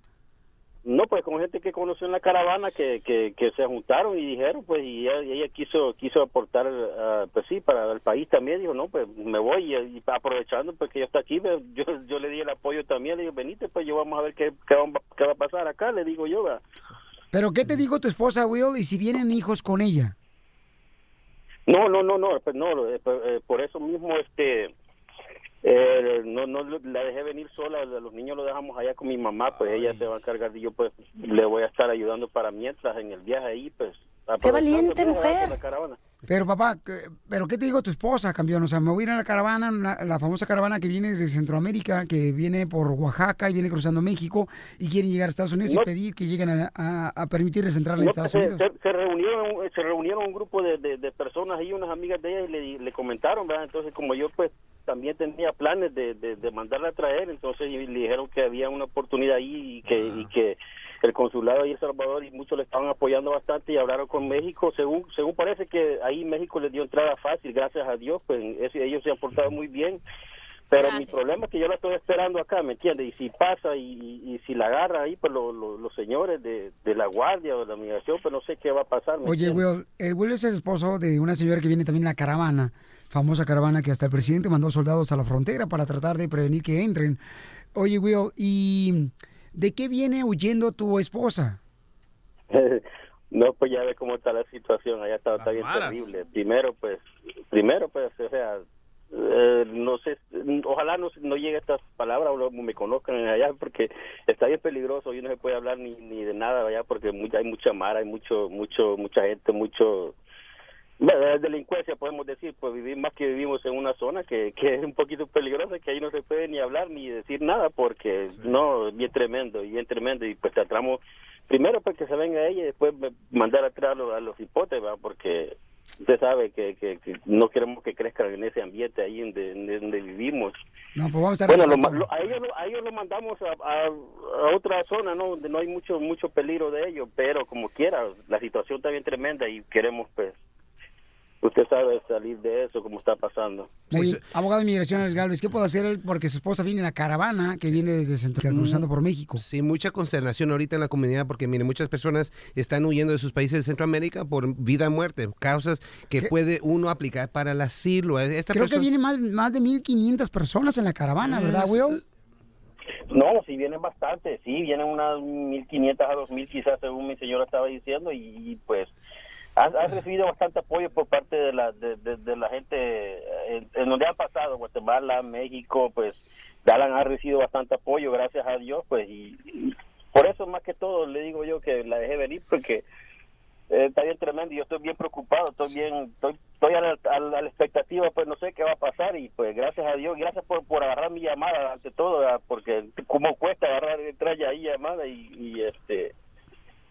No, pues con gente que conoció en la caravana que, que, que se juntaron y dijeron, pues, y ella, ella quiso quiso aportar, ah, pues sí, para el país también. Dijo, no, pues me voy y, y aprovechando pues que ella está aquí, pues, yo, yo le di el apoyo también. Le digo, venite, pues yo vamos a ver qué, qué, va, qué va a pasar acá, le digo yo. ¿verdad? ¿Pero qué te dijo tu esposa, Will? Y si vienen hijos con ella. No, no, no, no, pues no, eh, pues, eh, por eso mismo, este, eh, no, no la dejé venir sola, los niños los dejamos allá con mi mamá, pues ella se va a encargar y yo pues le voy a estar ayudando para mientras en el viaje ahí, pues. aprovechando, valiente, pues, mujer. la. Pero papá, ¿qué- ¿pero qué te dijo tu esposa, campeón? O sea, me voy a ir a la caravana, la, la famosa caravana que viene desde Centroamérica, que viene por Oaxaca y viene cruzando México y quieren llegar a Estados Unidos No. y pedir que lleguen a, a- a permitirles entrar a No, Estados se, Unidos. se- se reunieron se reunieron un grupo de, de, de personas y unas amigas de ella y le, le comentaron, ¿verdad? Entonces, como yo pues también tenía planes de, de, de mandarla a traer, entonces y le dijeron que había una oportunidad ahí y que, y que el consulado ahí en El Salvador y muchos le estaban apoyando bastante y hablaron con México. Según según parece que ahí México les dio entrada fácil, gracias a Dios, pues eso- ellos se han portado muy bien. Pero mi problema es que yo la estoy esperando acá, ¿me entiendes? Y si pasa y, y- y si la agarra ahí, pues lo- lo- los señores de, de la guardia o de la migración, pues no sé qué va a pasar. ¿me Oye? Will, el Will es el esposo de una señora que viene también en la caravana, famosa caravana que hasta el presidente mandó soldados a la frontera para tratar de prevenir que entren. Oye, Will, ¿y de qué viene huyendo tu esposa? no, pues ya ve cómo está la situación, allá está, está bien terrible. Primero, pues, primero, pues, o sea, eh, no sé, ojalá no, no llegue estas palabras o no me conozcan allá porque está bien peligroso y no se puede hablar ni, ni de nada allá porque mu- hay mucha mara, hay mucho, mucho, mucha gente, mucho... Bueno, es delincuencia podemos decir, pues vivir más que vivimos en una zona que, que es un poquito peligrosa, que ahí no se puede ni hablar ni decir nada porque no, es bien tremendo, y bien tremendo y pues tratamos primero pues que se venga ella y después me- mandar atrás a los, a los hipotes, ¿verdad? porque usted sabe que, que, que no queremos que crezcan en ese ambiente ahí donde, donde vivimos. No, pues vamos a estar Bueno, en lo a, ellos, lo- a ellos lo mandamos a, a- a otra zona, ¿no? Donde no hay mucho mucho peligro de ellos, pero como quiera, la situación está bien tremenda y queremos, pues, usted sabe, salir de eso como está pasando. Oye, abogado de inmigración, Alex Galvez, ¿qué puede hacer él? Porque su esposa viene en la caravana que viene desde Centroamérica, cruzando por México. Sí, mucha consternación ahorita en la comunidad porque, mire, muchas personas están huyendo de sus países de Centroamérica por vida o muerte, causas que puede uno aplicar para el asilo. Esta Creo que vienen más, más de 1.500 personas en la caravana, ¿verdad, Es- Will? No, sí vienen bastante, sí, vienen unas 1.500 a 2.000 quizás, según mi señora estaba diciendo, y, y, pues has, has recibido bastante apoyo por parte de la de, la gente eh, en, donde han pasado, Guatemala, México, pues Dallas ha recibido bastante apoyo, gracias a Dios, pues, y, por eso más que todo le digo yo que la dejé venir, porque eh, está bien tremendo y yo estoy bien preocupado, estoy bien, estoy, estoy a, la, a expectativa, pues no sé qué va a pasar y pues gracias a Dios, gracias por, por agarrar mi llamada ante todo, porque como cuesta agarrar, entrar ya ahí llamada y este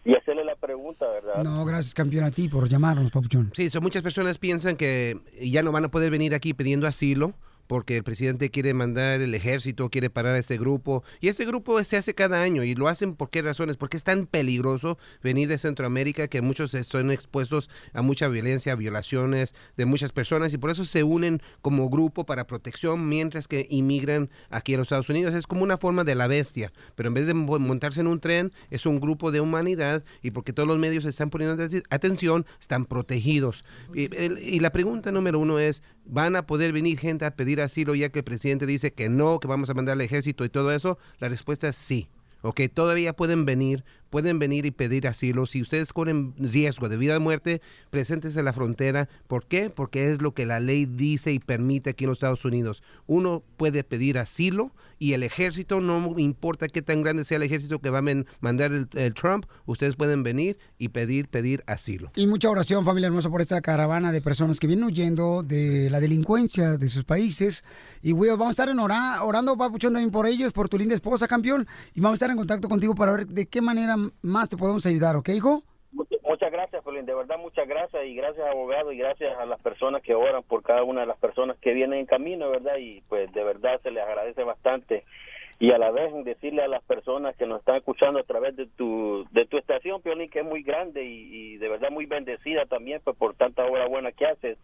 y hacerle la pregunta, ¿verdad? No, gracias, campeón, a ti por llamarnos, papuchón. Sí, so muchas personas piensan que ya no van a poder venir aquí pidiendo asilo porque el presidente quiere mandar el ejército, quiere parar a este grupo. Y este grupo se hace cada año y lo hacen por qué razones? Porque es tan peligroso venir de Centroamérica que muchos están expuestos a mucha violencia, violaciones de muchas personas y por eso se unen como grupo para protección mientras que inmigran aquí a los Estados Unidos. Es como una forma de la bestia, pero en vez de mo- montarse en un tren, es un grupo de humanidad y porque todos los medios están poniendo atención, están protegidos. Y, y la pregunta número uno es, ¿van a poder venir gente a pedir asilo ya que el presidente dice que no, que vamos a mandar al ejército y todo eso? La respuesta es sí. Ok, todavía pueden venir, pueden venir y pedir asilo. Si ustedes corren riesgo de vida o muerte, preséntense a la frontera. ¿Por qué? Porque es lo que la ley dice y permite aquí en los Estados Unidos. Uno puede pedir asilo y el ejército, no importa qué tan grande sea el ejército que va a mandar el, Trump, ustedes pueden venir y pedir, pedir asilo. Y mucha oración, familia hermosa, por esta caravana de personas que vienen huyendo de la delincuencia de sus países. Y, Will, vamos a estar en ora- orando, papuchón, también por ellos, por tu linda esposa, campeón. Y vamos a estar en contacto contigo para ver de qué manera más te podemos ayudar, ¿ok, hijo? Muchas gracias, Piolín, de verdad muchas gracias y gracias abogado y gracias a las personas que oran por cada una de las personas que vienen en camino, ¿verdad? Y pues de verdad se les agradece bastante y a la vez decirle a las personas que nos están escuchando a través de tu de tu estación, Piolín, que es muy grande y, y de verdad muy bendecida también pues por tanta obra buena que haces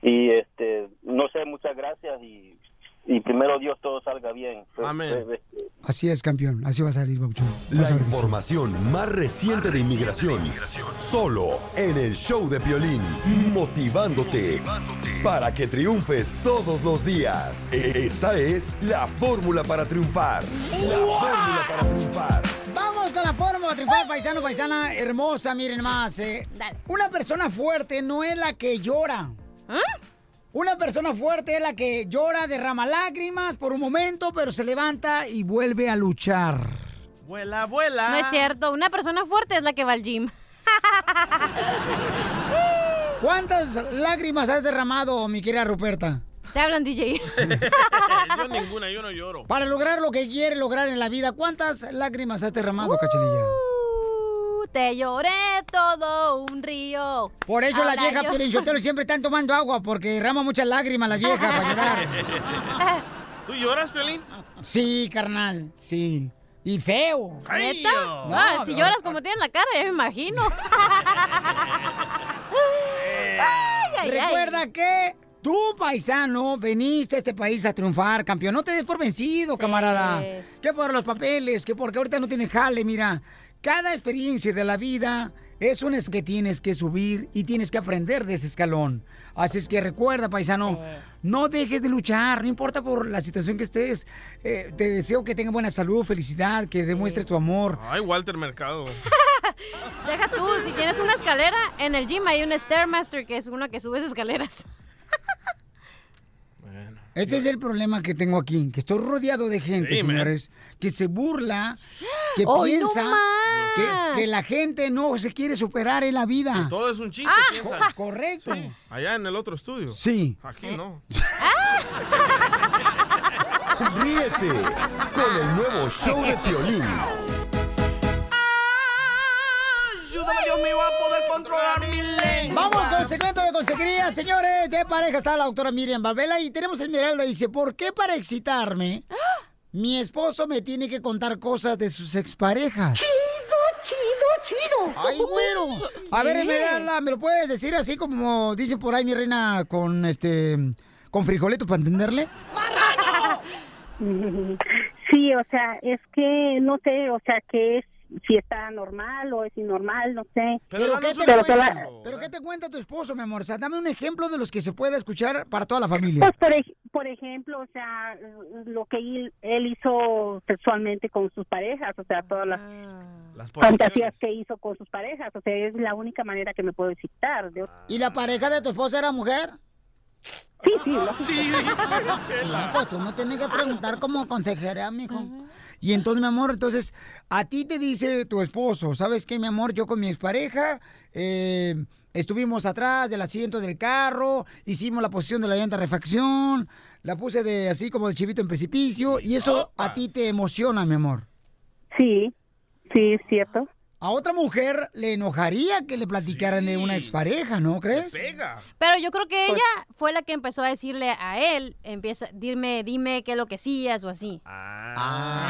y este no sé, muchas gracias y y primero Dios todo salga bien. Amén. Pues, Así es, campeón. Así va a salir, papuchón. La información más reciente de inmigración. Solo en el show de violín. Motivándote para que triunfes todos los días. Esta es la fórmula para triunfar. La fórmula para triunfar. Vamos con la forma de triunfar, paisano, paisana hermosa, miren más. eh. Una persona fuerte no es la que llora. Una persona fuerte es la que llora, derrama lágrimas por un momento, pero se levanta y vuelve a luchar. Vuela, vuela. No es cierto. Una persona fuerte es la que va al gym. ¿Cuántas lágrimas has derramado, mi querida Ruperta? Te hablan, DJ. yo ninguna, yo no lloro. Para lograr lo que quiere lograr en la vida, ¿cuántas lágrimas has derramado, Cachanilla? Te lloré todo un río. Por eso la Ahora vieja yo- siempre están tomando agua porque derrama muchas lágrimas la vieja para llorar. ¿Tú lloras, Piolín? Sí, carnal, sí. Y feo. ¿Neta? No, Ah, si no. lloras como tienes la cara, ya me imagino. Ay, ay, ay. Recuerda que tú, paisano, veniste a este país a triunfar, campeón. No te des por vencido, camarada. Que por los papeles, que porque ahorita no tienes jale, mira. Cada experiencia de la vida es una que tienes que subir y tienes que aprender de ese escalón. Así es que recuerda, paisano, no dejes de luchar, no importa por la situación que estés. Eh, te deseo que tengas buena salud, felicidad, que demuestres tu amor. Ay, Walter Mercado. Deja tú, si tienes una escalera, en el gym hay un Stairmaster, que es uno que subes escaleras. Este es el problema que tengo aquí, que estoy rodeado de gente, Sí, man. señores, que se burla, que ¡Ay, no piensa que, que la gente no se quiere superar en la vida. Todo es un chiste, Ah. piensan. Co- correcto. Allá en el otro estudio. Sí. Aquí no. Ríete con el nuevo show de violín. Ayúdame, Dios mío, a poder controlar mi lengua. Vamos con el segmento de consejería, señores. De pareja está la doctora Miriam Valvela y tenemos a Esmeralda. Dice, ¿por qué para excitarme mi esposo me tiene que contar cosas de sus exparejas? Chido, chido, chido. Ay, güero. A ver, Esmeralda, ¿me lo puedes decir así como dice por ahí mi reina con este con frijoletos para entenderle? Sí, o sea, es que no sé, o sea, que es si está normal o es inormal, no sé. ¿Pero, qué te Pero cuenta? ¿Pero qué te cuenta tu esposo, mi amor? O sea, dame un ejemplo de los que se pueda escuchar para toda la familia. Pues por, ej- por ejemplo, o sea, lo que él, él hizo sexualmente con sus parejas, o sea, todas las, Las fantasías que hizo con sus parejas, o sea, es la única manera que me puedo excitar. De- ¿Y la pareja de tu esposa era mujer? Sí, sí, Sí, No, pues uno tiene que preguntar como consejera, mijo. Y entonces, mi amor, entonces, a ti te dice tu esposo, ¿sabes qué, mi amor? Yo con mi expareja eh, estuvimos atrás del asiento del carro, hicimos la posición de la llanta de refacción, la puse de así como de chivito en precipicio, y eso a ti te emociona, mi amor. Sí, sí, es cierto. A otra mujer le enojaría que le platicaran de una expareja, ¿no crees? Pero yo creo que ella fue la que empezó a decirle a él, empieza, dime, dime qué es lo que hacías o así. Ah.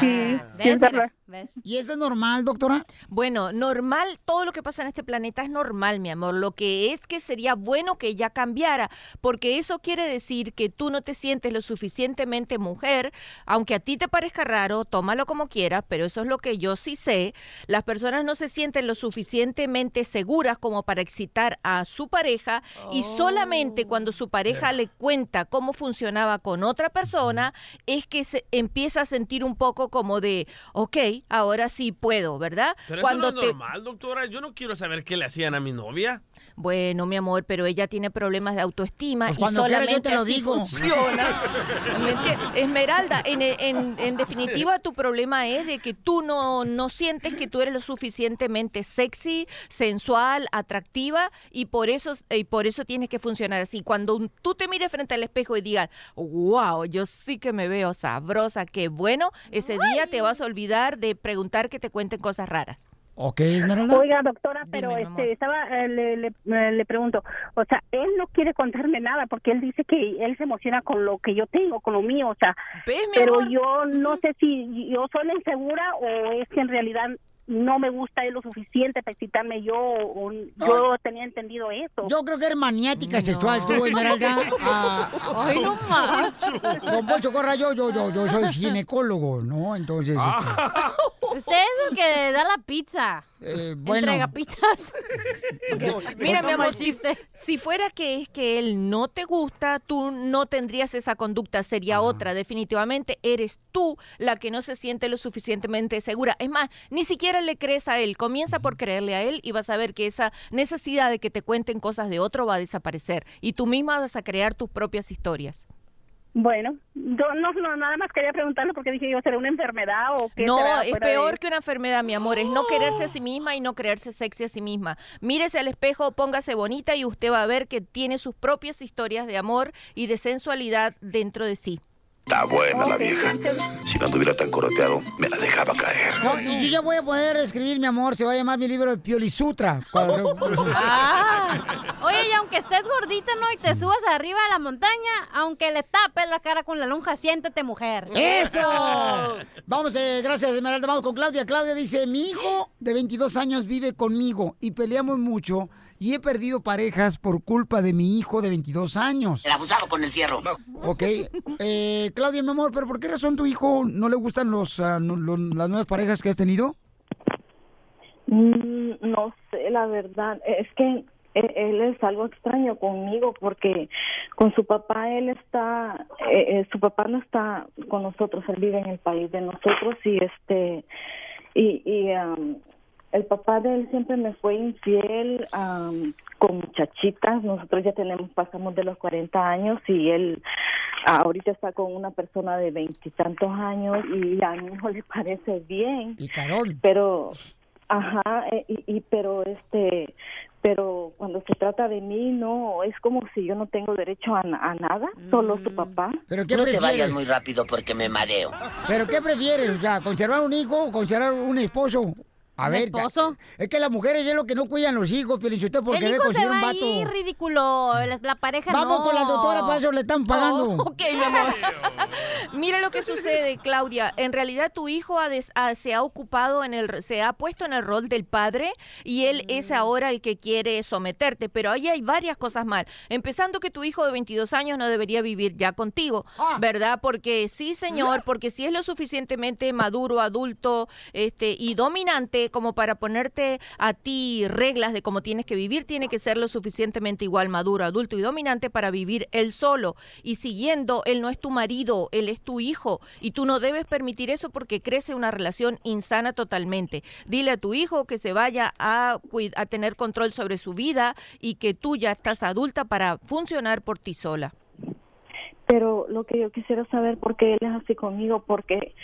¿Ves? Mira, ¿Ves? ¿Y eso es normal, doctora? Bueno, normal, todo lo que pasa en este planeta es normal, mi amor. Lo que es que sería bueno que ella cambiara, porque eso quiere decir que tú no te sientes lo suficientemente mujer, aunque a ti te parezca raro, tómalo como quieras, pero eso es lo que yo sí sé. Las personas no se sienten lo suficientemente seguras como para excitar a su pareja y solamente cuando su pareja le cuenta cómo funcionaba con otra persona es que se empieza a sentir un poco como de, ok, ahora sí puedo, ¿verdad? Pero cuando eso no es normal, doctora. Yo no quiero saber qué le hacían a mi novia. Bueno, mi amor, pero ella tiene problemas de autoestima Pues y yo solamente te lo así digo. funciona. Esmeralda, en, en- en definitiva tu problema es de que tú no, no sientes que tú eres lo suficientemente sexy, sensual, atractiva y por eso y por eso tienes que funcionar así. Cuando un- tú te mires frente al espejo y digas, wow, yo sí que me veo sabrosa, qué bueno, ese día te vas a olvidar de preguntar que te cuenten cosas raras. Ok, Esmeralda. Oiga, doctora, pero Dime, este estaba eh, le, le, eh, le pregunto, o sea, él no quiere contarme nada porque él dice que él se emociona con lo que yo tengo, con lo mío, o sea, pero amor? yo no sé si yo soy la insegura o es que en realidad no me gusta él lo suficiente para excitarme yo o yo tenía entendido eso. Yo creo que eres maniática sexual tú, Esmeralda. Ah, Ay, no más. Don Poncho Corra, yo, yo, yo, yo soy ginecólogo, ¿no? Entonces, Usted es el que da la pizza. este, bueno. Entrega pizzas. Mira, mi ¿Cómo amor, el si, chiste? si fuera que es que él no te gusta, tú no tendrías esa conducta, sería otra. Definitivamente eres tú la que no se siente lo suficientemente segura. Es más, ni siquiera le crees a él. Comienza por creerle a él y vas a ver que esa necesidad de que te cuenten cosas de otro va a desaparecer. Y tú misma vas a crear tus propias historias. Bueno, yo no, no, nada más quería preguntarle porque dije yo, ¿será una enfermedad o qué No, es de- peor que una enfermedad, mi amor. Es no quererse a sí misma y no creerse sexy a sí misma. Mírese al espejo, póngase bonita y usted va a ver que tiene sus propias historias de amor y de sensualidad dentro de sí. Está buena la vieja. Si no anduviera tan coroteado, me la dejaba caer. No, y yo ya voy a poder escribir, mi amor, se va a llamar mi libro el Piolisutra. Ah. Oye, y aunque estés gordita, ¿no? Y te subas arriba de la montaña, aunque le tapes la cara con la lonja, siéntete mujer. ¡Eso! Vamos, eh, gracias, Esmeralda. Vamos con Claudia. Claudia dice, mi hijo de 22 años vive conmigo y peleamos mucho y he perdido parejas por culpa de mi hijo de 22 años. El abusado con el fierro. Ok. Eh, Claudia, mi amor, ¿pero por qué razón tu hijo no le gustan los, ah, no- lo- las nuevas parejas que has tenido? Mm, No sé, la verdad, es que él, él es algo extraño conmigo porque con su papá él está, eh, eh, su papá no está con nosotros, él vive en el país de nosotros y este, y, y am, el papá de él siempre me fue infiel am, con muchachitas, nosotros ya tenemos, pasamos de los 40 años y él ahorita está con una persona de veintitantos años y a mi hijo le parece bien. Y carón. Pero, ajá, eh, y, y pero este, pero cuando se trata de mí, no, es como si yo no tengo derecho a, na- a nada, solo su papá. ¿Pero qué no te vayas prefieres? muy rápido porque me mareo. ¿Pero qué prefieres? O sea, ¿conservar un hijo o conservar un esposo? A ver, es que las mujeres es lo que no cuidan los hijos, Pielichute, porque se conseguir un vato. ir, ridículo. La, la pareja Vamos no. con la doctora, para eso le están pagando. Oh, ok, mi amor. Mira lo que sucede, Claudia. En realidad tu hijo ha des- ha- se ha ocupado en el, se ha puesto en el rol del padre y él es ahora el que quiere someterte. Pero ahí hay varias cosas mal. Empezando que tu hijo de 22 años no debería vivir ya contigo, ¿verdad? Porque sí, señor, porque si es lo suficientemente maduro, adulto, este y dominante como para ponerte a ti reglas de cómo tienes que vivir, tiene que ser lo suficientemente igual maduro, adulto y dominante para vivir él solo y siguiendo, él no es tu marido, él es tu hijo y tú no debes permitir eso porque crece una relación insana totalmente. Dile a tu hijo que se vaya a, a tener control sobre su vida y que tú ya estás adulta para funcionar por ti sola. Pero lo que yo quisiera saber por qué él es así conmigo, porque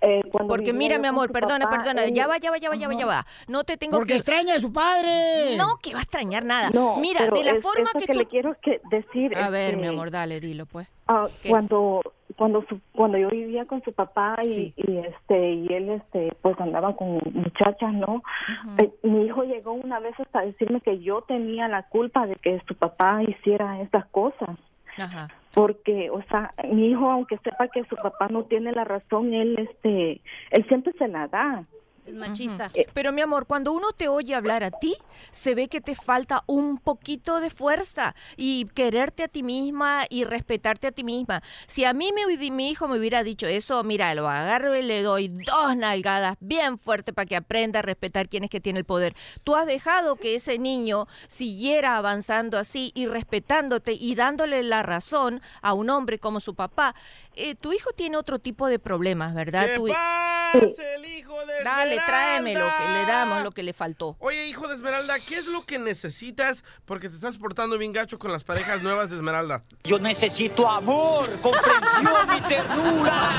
eh, cuando Porque mira, mi amor, perdona, papá, perdona, él- ya va, ya va, ya va, ya va, ya va. No te tengo Porque que... extraña a su padre. No, que va a extrañar nada. No, Mira, de la es- forma que, que tú... le quiero que decir A ver, que- mi amor, dale, dilo pues. Ah, cuando cuando su- cuando yo vivía con su papá y, Sí. y este y él este pues andaba con muchachas no Eh, mi hijo llegó una vez hasta decirme que yo tenía la culpa de que su papá hiciera estas cosas Ajá. porque o sea mi hijo aunque sepa que su papá no tiene la razón él este él siempre se la da Es machista. Pero mi amor, cuando uno te oye hablar a ti, se ve que te falta un poquito de fuerza y quererte a ti misma y respetarte a ti misma. Si a mí me, hubi- mi hijo me hubiera dicho eso, mira, lo agarro y le doy dos nalgadas bien fuerte para que aprenda a respetar quién es que tiene el poder. Tú has dejado que ese niño siguiera avanzando así y respetándote y dándole la razón a un hombre como su papá. Eh, tu hijo tiene otro tipo de problemas, ¿verdad? ¡Que Tu- pase el hijo de Dale, tráeme lo que le damos, lo que le faltó. Oye, hijo de Esmeralda, ¿qué es lo que necesitas? Porque te estás portando bien gacho con las parejas nuevas de Esmeralda. Yo necesito amor, comprensión y ternura.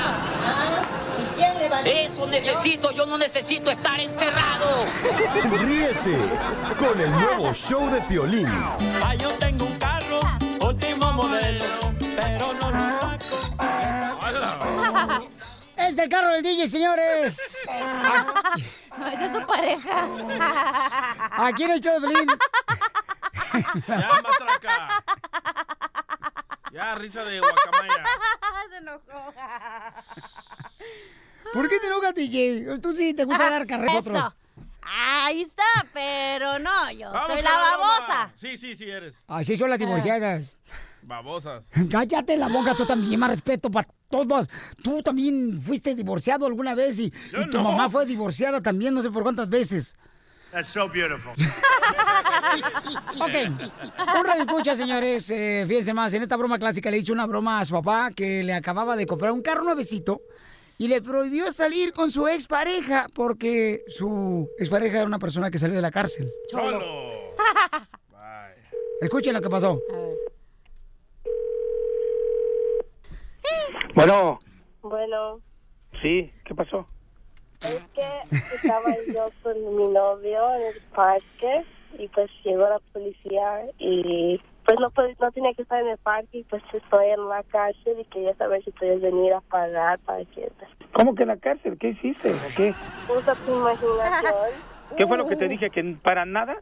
Eso necesito, yo no necesito estar encerrado. Ríete con el nuevo show de Piolín. Ah, yo tengo un carro, último modelo, pero no lo saco. Es el carro del DJ, señores. No, esa es su pareja. Aquí en el show de Pelín. Ya, matraca. Ya, risa de guacamaya. Se enojó. ¿Por qué te enojas, DJ? Tú sí te gusta dar carreras. Ahí está, pero no, yo Vamos soy la babosa. Sí, sí, sí eres. Así son las divorciadas. Babosas. Cállate la boca, tú también, más respeto para todos. Tú también fuiste divorciado alguna vez y, tu no. mamá fue divorciada también, no sé por cuántas veces. That's so beautiful. Ok, un radio escucha, señores. Eh, fíjense más, en esta broma clásica le hizo una broma a su papá que le acababa de comprar un carro nuevecito y le prohibió salir con su expareja porque su expareja era una persona que salió de la cárcel. Cholo. Escuchen lo que pasó. Bueno, Bueno, sí, ¿qué pasó? es que estaba yo con mi novio en el parque y pues llegó la policía y pues no pod- no tenía que estar en el parque y pues estoy en la cárcel y quería saber si puedes venir a pagar para que ¿Cómo que en la cárcel? ¿Qué hiciste? ¿O qué? usa tu imaginación. ¿Qué fue lo que te dije? Que para nada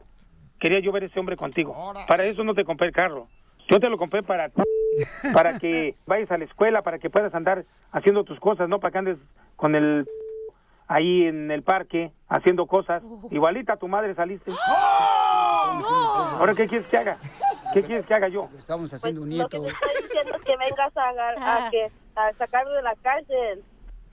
quería yo ver ese hombre contigo. Para eso no te compré el carro. Yo te lo compré para para que vayas a la escuela, para que puedas andar haciendo tus cosas, no para que andes con el ahí en el parque haciendo cosas. Igualita a tu madre saliste. Ahora, ¿qué quieres que haga? ¿Qué quieres que haga yo? Estamos haciendo un Lo que te estoy diciendo es que vengas a, a, que, a sacarlo de la cárcel.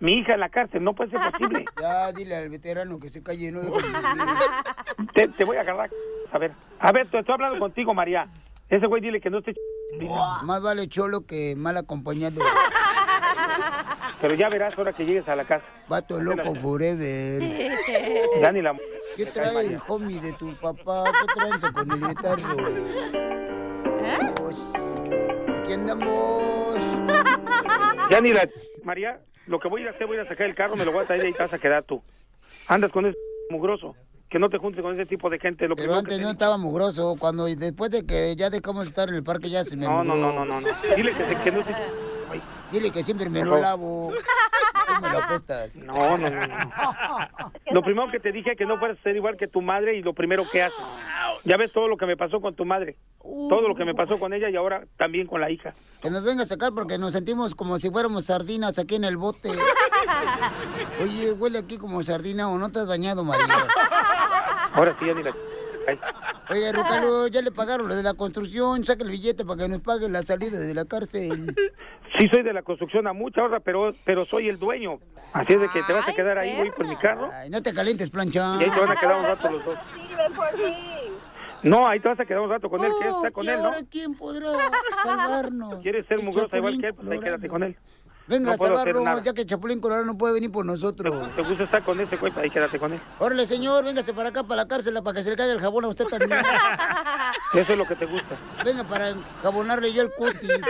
Mi hija en la cárcel, no puede ser posible. Ya dile al veterano que se calle, no Te, te voy a agarrar. A ver, a ver, te estoy hablando contigo, María. Ese güey dile que no esté... Más vale cholo que mal acompañado. Pero ya verás ahora que llegues a la casa. Vato loco forever. Ya ni la... ¿Qué trae el homie de tu papá? ¿Qué traes con el guitarro? Pues, Aquí andamos. Ya ni la... María, lo que voy a ir a hacer, voy a sacar el carro, me lo voy a traer y ahí te vas a quedar tú. Andas con ese mugroso. Que no te juntes con ese tipo de gente. Lo Pero antes que no estaba mugroso. Cuando después de que ya dejamos de estar en el parque ya se me No, no, no, no, no. Dile que, no. Dile que siempre me lo lavo. Me lo apestas. No, no, no, no. Lo primero que te dije que no fueras a ser igual que tu madre y lo primero que haces. Ya ves todo lo que me pasó con tu madre. Todo lo que me pasó con ella y ahora también con la hija. Que nos venga a sacar porque nos sentimos como si fuéramos sardinas aquí en el bote. Oye, huele aquí como sardina o no te has bañado, María. Ahora sí, ya ni la... Ay. Oye, Rucalo, ya le pagaron lo de la construcción. Saca el billete para que nos pague la salida de la cárcel. Sí soy de la construcción a mucha hora, pero pero soy el dueño. Así es de que te vas a quedar ahí, voy por mi carro. Ay, no te calientes, plancha. Y ahí te van a quedar un rato los dos. No, ahí te vas a quedar un rato con él, que está con ¿Y él, ¿no? ahora quién podrá salvarnos? ¿Quieres ser mugrosa igual que él? Pues ahí quédate con él. Venga No a nada. ya que Chapulín Colorado no puede venir por nosotros. ¿Te gusta estar con ese güey? Ahí quédate con él. Órale, señor, véngase para acá, para la cárcel, para que se le caiga el jabón a usted también. Eso es lo que te gusta. Venga, para jabonarle yo el cutis.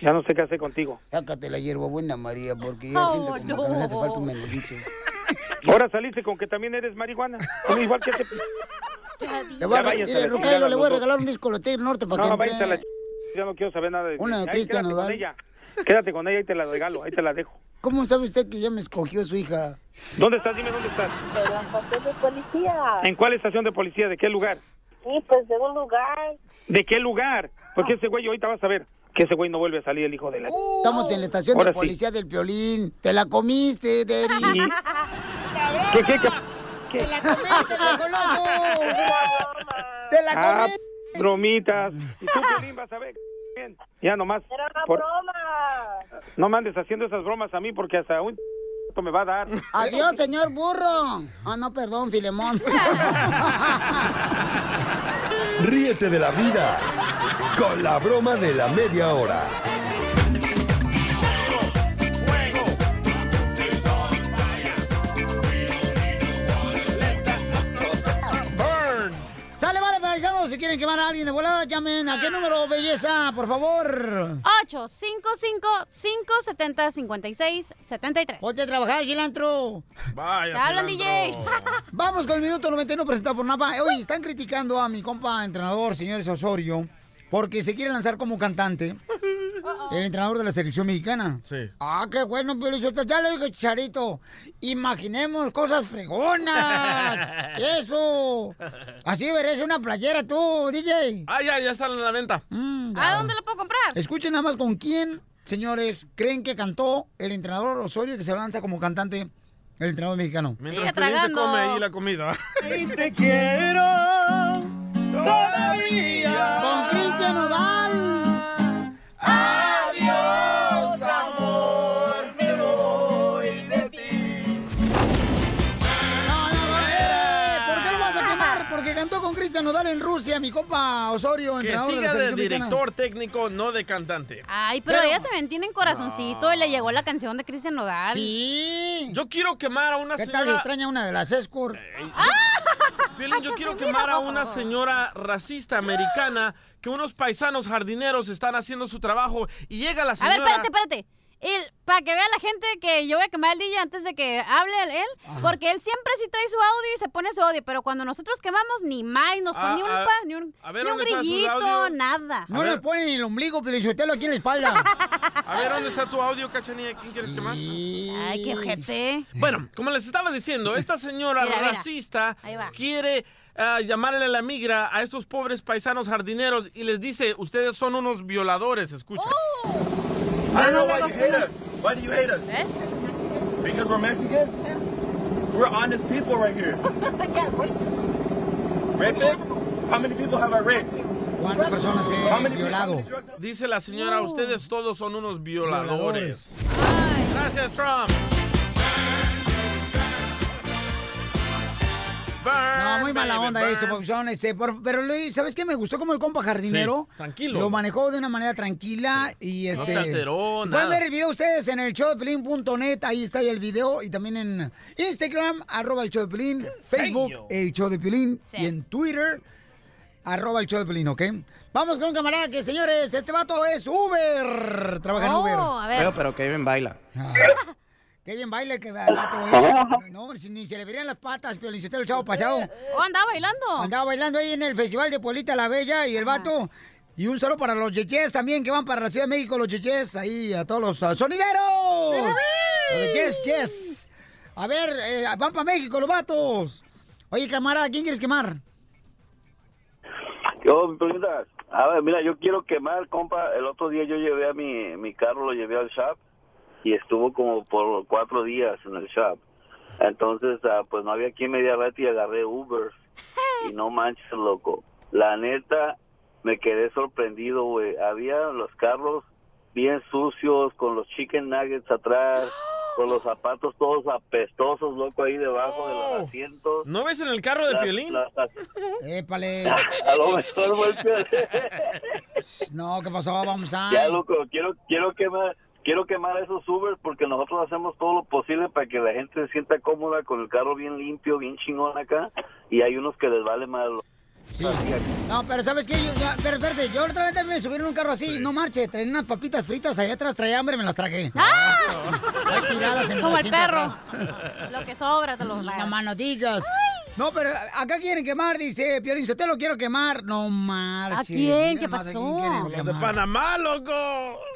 Ya no sé qué hacer contigo. Sácate la hierba buena, María, porque ya siento como que nos hace falta un menudito. Ahora saliste con que también eres marihuana. Como igual que ese... Le voy a, a mire, la le voy a regalar un disco Lotería Norte para No, que váyanse a la entre. ch... Ya no quiero saber nada de Una de Cristian Nodal. Quédate con ella y te la regalo. Ahí te la dejo. ¿Cómo sabe usted que ya me escogió su hija? ¿Dónde estás? Dime dónde estás. Pero en papel de policía. ¿En cuál estación de policía? ¿De qué lugar? Sí, pues de un lugar. ¿De qué lugar? Porque ese güey ahorita vas a ver que ese güey no vuelve a salir el hijo de la... Estamos en la estación Ahora de sí. policía del Piolín. Te la comiste, Derry. ¿Qué, qué, qué? Te la comiste, viejo loco. Te la Ah, comiste. bromitas. Y tú, Piolín, vas a ver. Bien. Ya nomás. Era una por- broma. No me andes haciendo esas bromas a mí porque hasta un me va a dar. Adiós, señor burro. Ah, no, perdón, Filemón. Ríete de la vida con la broma de la media hora. Paisanos. Si quieren quemar a alguien de volada, llamen. ¿A qué número, belleza, por favor? 855-570-5673. Ponte a trabajar, cilantro. Vaya, Te hablan, cilantro. DJ. Vamos con el minuto 91 presentado por Napa. Oye, están criticando a mi compa entrenador, señores Osorio, porque se quiere lanzar como cantante. El entrenador de la selección mexicana. Sí. Ah, qué bueno, pero yo ya le dije, Charito. Imaginemos cosas fregonas. Eso. Así verás una playera tú, DJ. Ah, ya, ya están en la venta. ¿A dónde la puedo comprar? Escuchen nada más con quién, señores, creen que cantó el entrenador Osorio que se lanza como cantante el entrenador mexicano. Mientras Piolín se come ahí la comida. te quiero todavía. Con Cristian Nodal. Adiós, en Rusia, mi compa Osorio, Que entrenador de la siga de mexicana. director técnico, no de cantante. Ay, pero, Pero- ellas también tienen corazoncito y le llegó la canción de Cristian Nodal. Sí. Yo quiero quemar a una ¿Qué tal se señora... extraña una de las Escort? Piolín, yo quiero quemar a una señora racista americana que unos paisanos jardineros están haciendo su trabajo y llega la A señora... ver, espérate, espérate. El- para que vea la gente que yo voy a quemar al DJ antes de que hable él, porque él siempre sí trae su audio y se pone su audio, pero cuando nosotros quemamos, ni más, nos pone Ah, ni un, ah, pa, ni un, a ver, ni un ¿dónde está su grillito, nada. No nos ponen el ombligo, pero aquí en la espalda. A ver, ¿dónde está tu audio, cachanilla? ¿Quién quieres quemar? Ay, qué ojete. Bueno, como les estaba diciendo, esta señora Mira, racista quiere ah, llamarle a la migra a estos pobres paisanos jardineros y les dice, ustedes son unos violadores, escucha. I don't know why you hate us. Why do you hate us? Because we're Mexicans? We're honest people right here. Rapists? How many people have I raped? ¿Cuántas personas he violado? Dice la señora, ustedes todos son unos violadores. Gracias, Trump. No, muy mala onda eso, Papuchón, Este, por- pero Luis, ¿sabes qué? Me gustó como el compa jardinero. Sí, tranquilo. Lo manejó de una manera tranquila y No este. se alteró, Pueden ver el video ustedes en el showdepelín.net, ahí está el video, y también en Instagram, arroba el show de Pelín, Facebook, el show de Pelín, y en Twitter, arroba el show de Pelín, ¿ok? Vamos con un camarada que, señores, este vato es Uber. Trabaja en Oh, Uber. a ver. Pero, pero Kevin baila. Qué bien baila el que vato, eh. No, si ni se le verían las patas, pero el chavo pasado. Oh, andaba bailando. Andaba bailando ahí en el Festival de Pueblita la Bella y el vato Y un saludo para los yeyes también que van para la Ciudad de México, los yeyes, ahí a todos los sonideros. Los de yes, yes. A ver, eh, van para México los vatos. Oye, camarada, ¿quién quieres quemar? Yo, mi pregunta, a ver, mira, yo quiero quemar, compa. El otro día yo llevé a mi, mi carro, lo llevé al shop y estuvo como por cuatro días en el shop. Entonces, ah, pues no había quien me diera y agarré Uber. Y no manches, loco. La neta, me quedé sorprendido, güey. Había los carros bien sucios, con los chicken nuggets atrás, con los zapatos todos apestosos, loco, ahí debajo de los asientos. ¿No ves en el carro de Piolín? Épale. A lo mejor fue el. No, ¿qué pasó? Vamos a... Ya, loco, quiero, quiero quemar, quiero quemar esos Ubers porque nosotros hacemos todo lo posible para que la gente se sienta cómoda con el carro bien limpio, bien chingón acá, y hay unos que les vale más. Sí. No, pero ¿sabes qué? Yo, ya- pero espérate, yo otra vez me subí en un carro así, no marche, traía unas papitas fritas allá atrás, traía hambre, me las tragué. Ahí tiradas en Como el perro. atrás. Lo que sobra te lo No más no digas. No, pero acá quieren quemar, dice Piolín, te lo quiero quemar. No marches. ¿A quién? Mira ¿Qué pasó? Los de. Panamá, loco.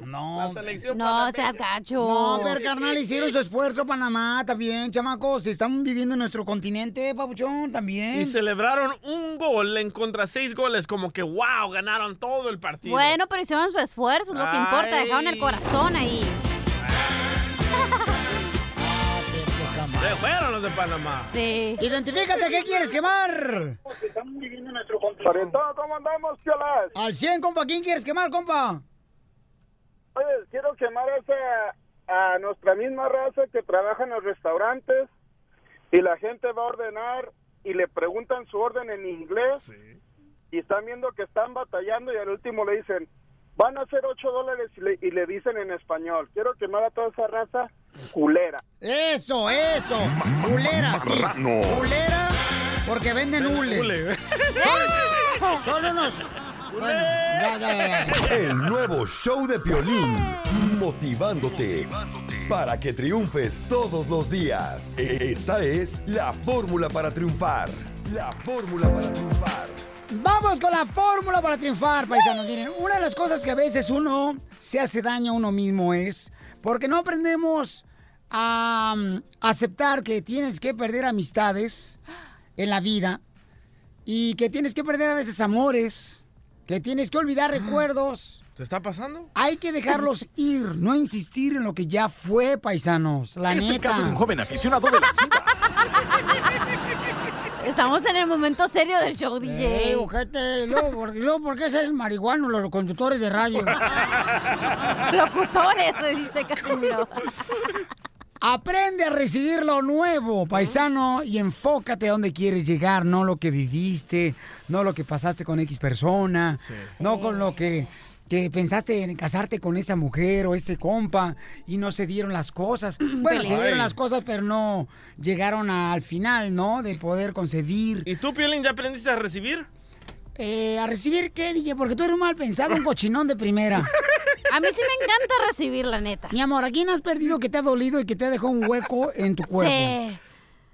No. La selección No panameña. seas gacho. No, pero carnal, hicieron su esfuerzo Panamá también, chamacos. Están viviendo en nuestro continente, papuchón, también. Y celebraron un gol en contra seis goles, como que wow, ganaron todo el partido. Bueno, pero hicieron su esfuerzo, es lo que importa. Dejaron el corazón ahí. Se fueron los de Panamá. Sí. Identifícate, ¿qué quieres quemar? Parentado, ¿cómo andamos, piolas? Al 100, compa, ¿quién quieres quemar, compa? Oye, quiero quemar a, esa- a nuestra misma raza que trabaja en los restaurantes y la gente va a ordenar y le preguntan su orden en inglés y están viendo que están batallando y al último le dicen, van a ser 8 dólares y le, y le dicen en español. Quiero quemar a toda esa raza culera. Eso, eso. Culera, sí. Marrano. Culera porque venden hule. Son unos... Bueno, ya, ya, ya, ya. El nuevo show de Piolín. Motivándote para que triunfes todos los días. Esta es la fórmula para triunfar. La fórmula para triunfar. Vamos con la fórmula para triunfar, paisanos. Miren, una de las cosas que a veces uno se hace daño a uno mismo es porque no aprendemos a mm, aceptar que tienes que perder amistades en la vida y que tienes que perder a veces amores, que tienes que olvidar recuerdos. ¿Te está pasando? Hay que dejarlos ir, no insistir en lo que ya fue, paisanos. La es el caso de un joven aficionado de las chivas. Estamos en el momento serio del show, DJ. Eh, ojete, luego, ¿por- luego, ¿por qué es marihuano los conductores de radio? Locutores, se dice Casimiro. Aprende a recibir lo nuevo, paisano, y enfócate a dónde quieres llegar, no lo que viviste, no lo que pasaste con X persona, no con lo que, que pensaste en casarte con esa mujer o ese compa y no se dieron las cosas. Bueno, se dieron las cosas, pero no llegaron al final, ¿no? De poder concebir. ¿Y tú, Piolín, ya aprendiste a recibir? Eh, ¿A recibir qué, DJ? Porque tú eres un mal pensado, un cochinón de primera. A mí sí me encanta recibir, la neta. Mi amor, ¿a quién has perdido que te ha dolido y que te ha dejado un hueco en tu cuerpo? Sí.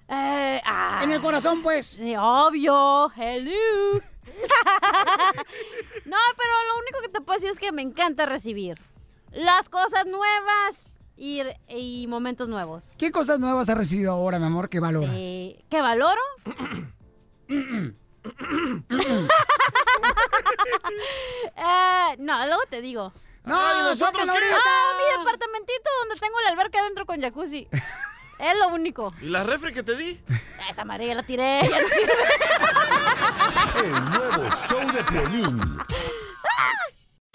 Eh, ah. En el corazón, pues. Sí, obvio. Hello. no, pero lo único que te puedo decir es que me encanta recibir las cosas nuevas y, y momentos nuevos. ¿Qué cosas nuevas has recibido ahora, mi amor, que valoras? Sí. ¿Qué valoro? Eh, no, luego te digo. No, Ay, ¿nosotros suéltalo qué? ahorita. Ah, mi departamentito donde tengo la alberca adentro con jacuzzi. es lo único. ¿Y la refri que te di? Esa amarilla la tiré. ya no sirve. El nuevo show de Piolín.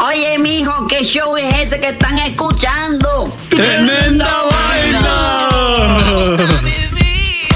Oye, mijo, ¿qué show es ese que están escuchando? ¡Tremenda vaina!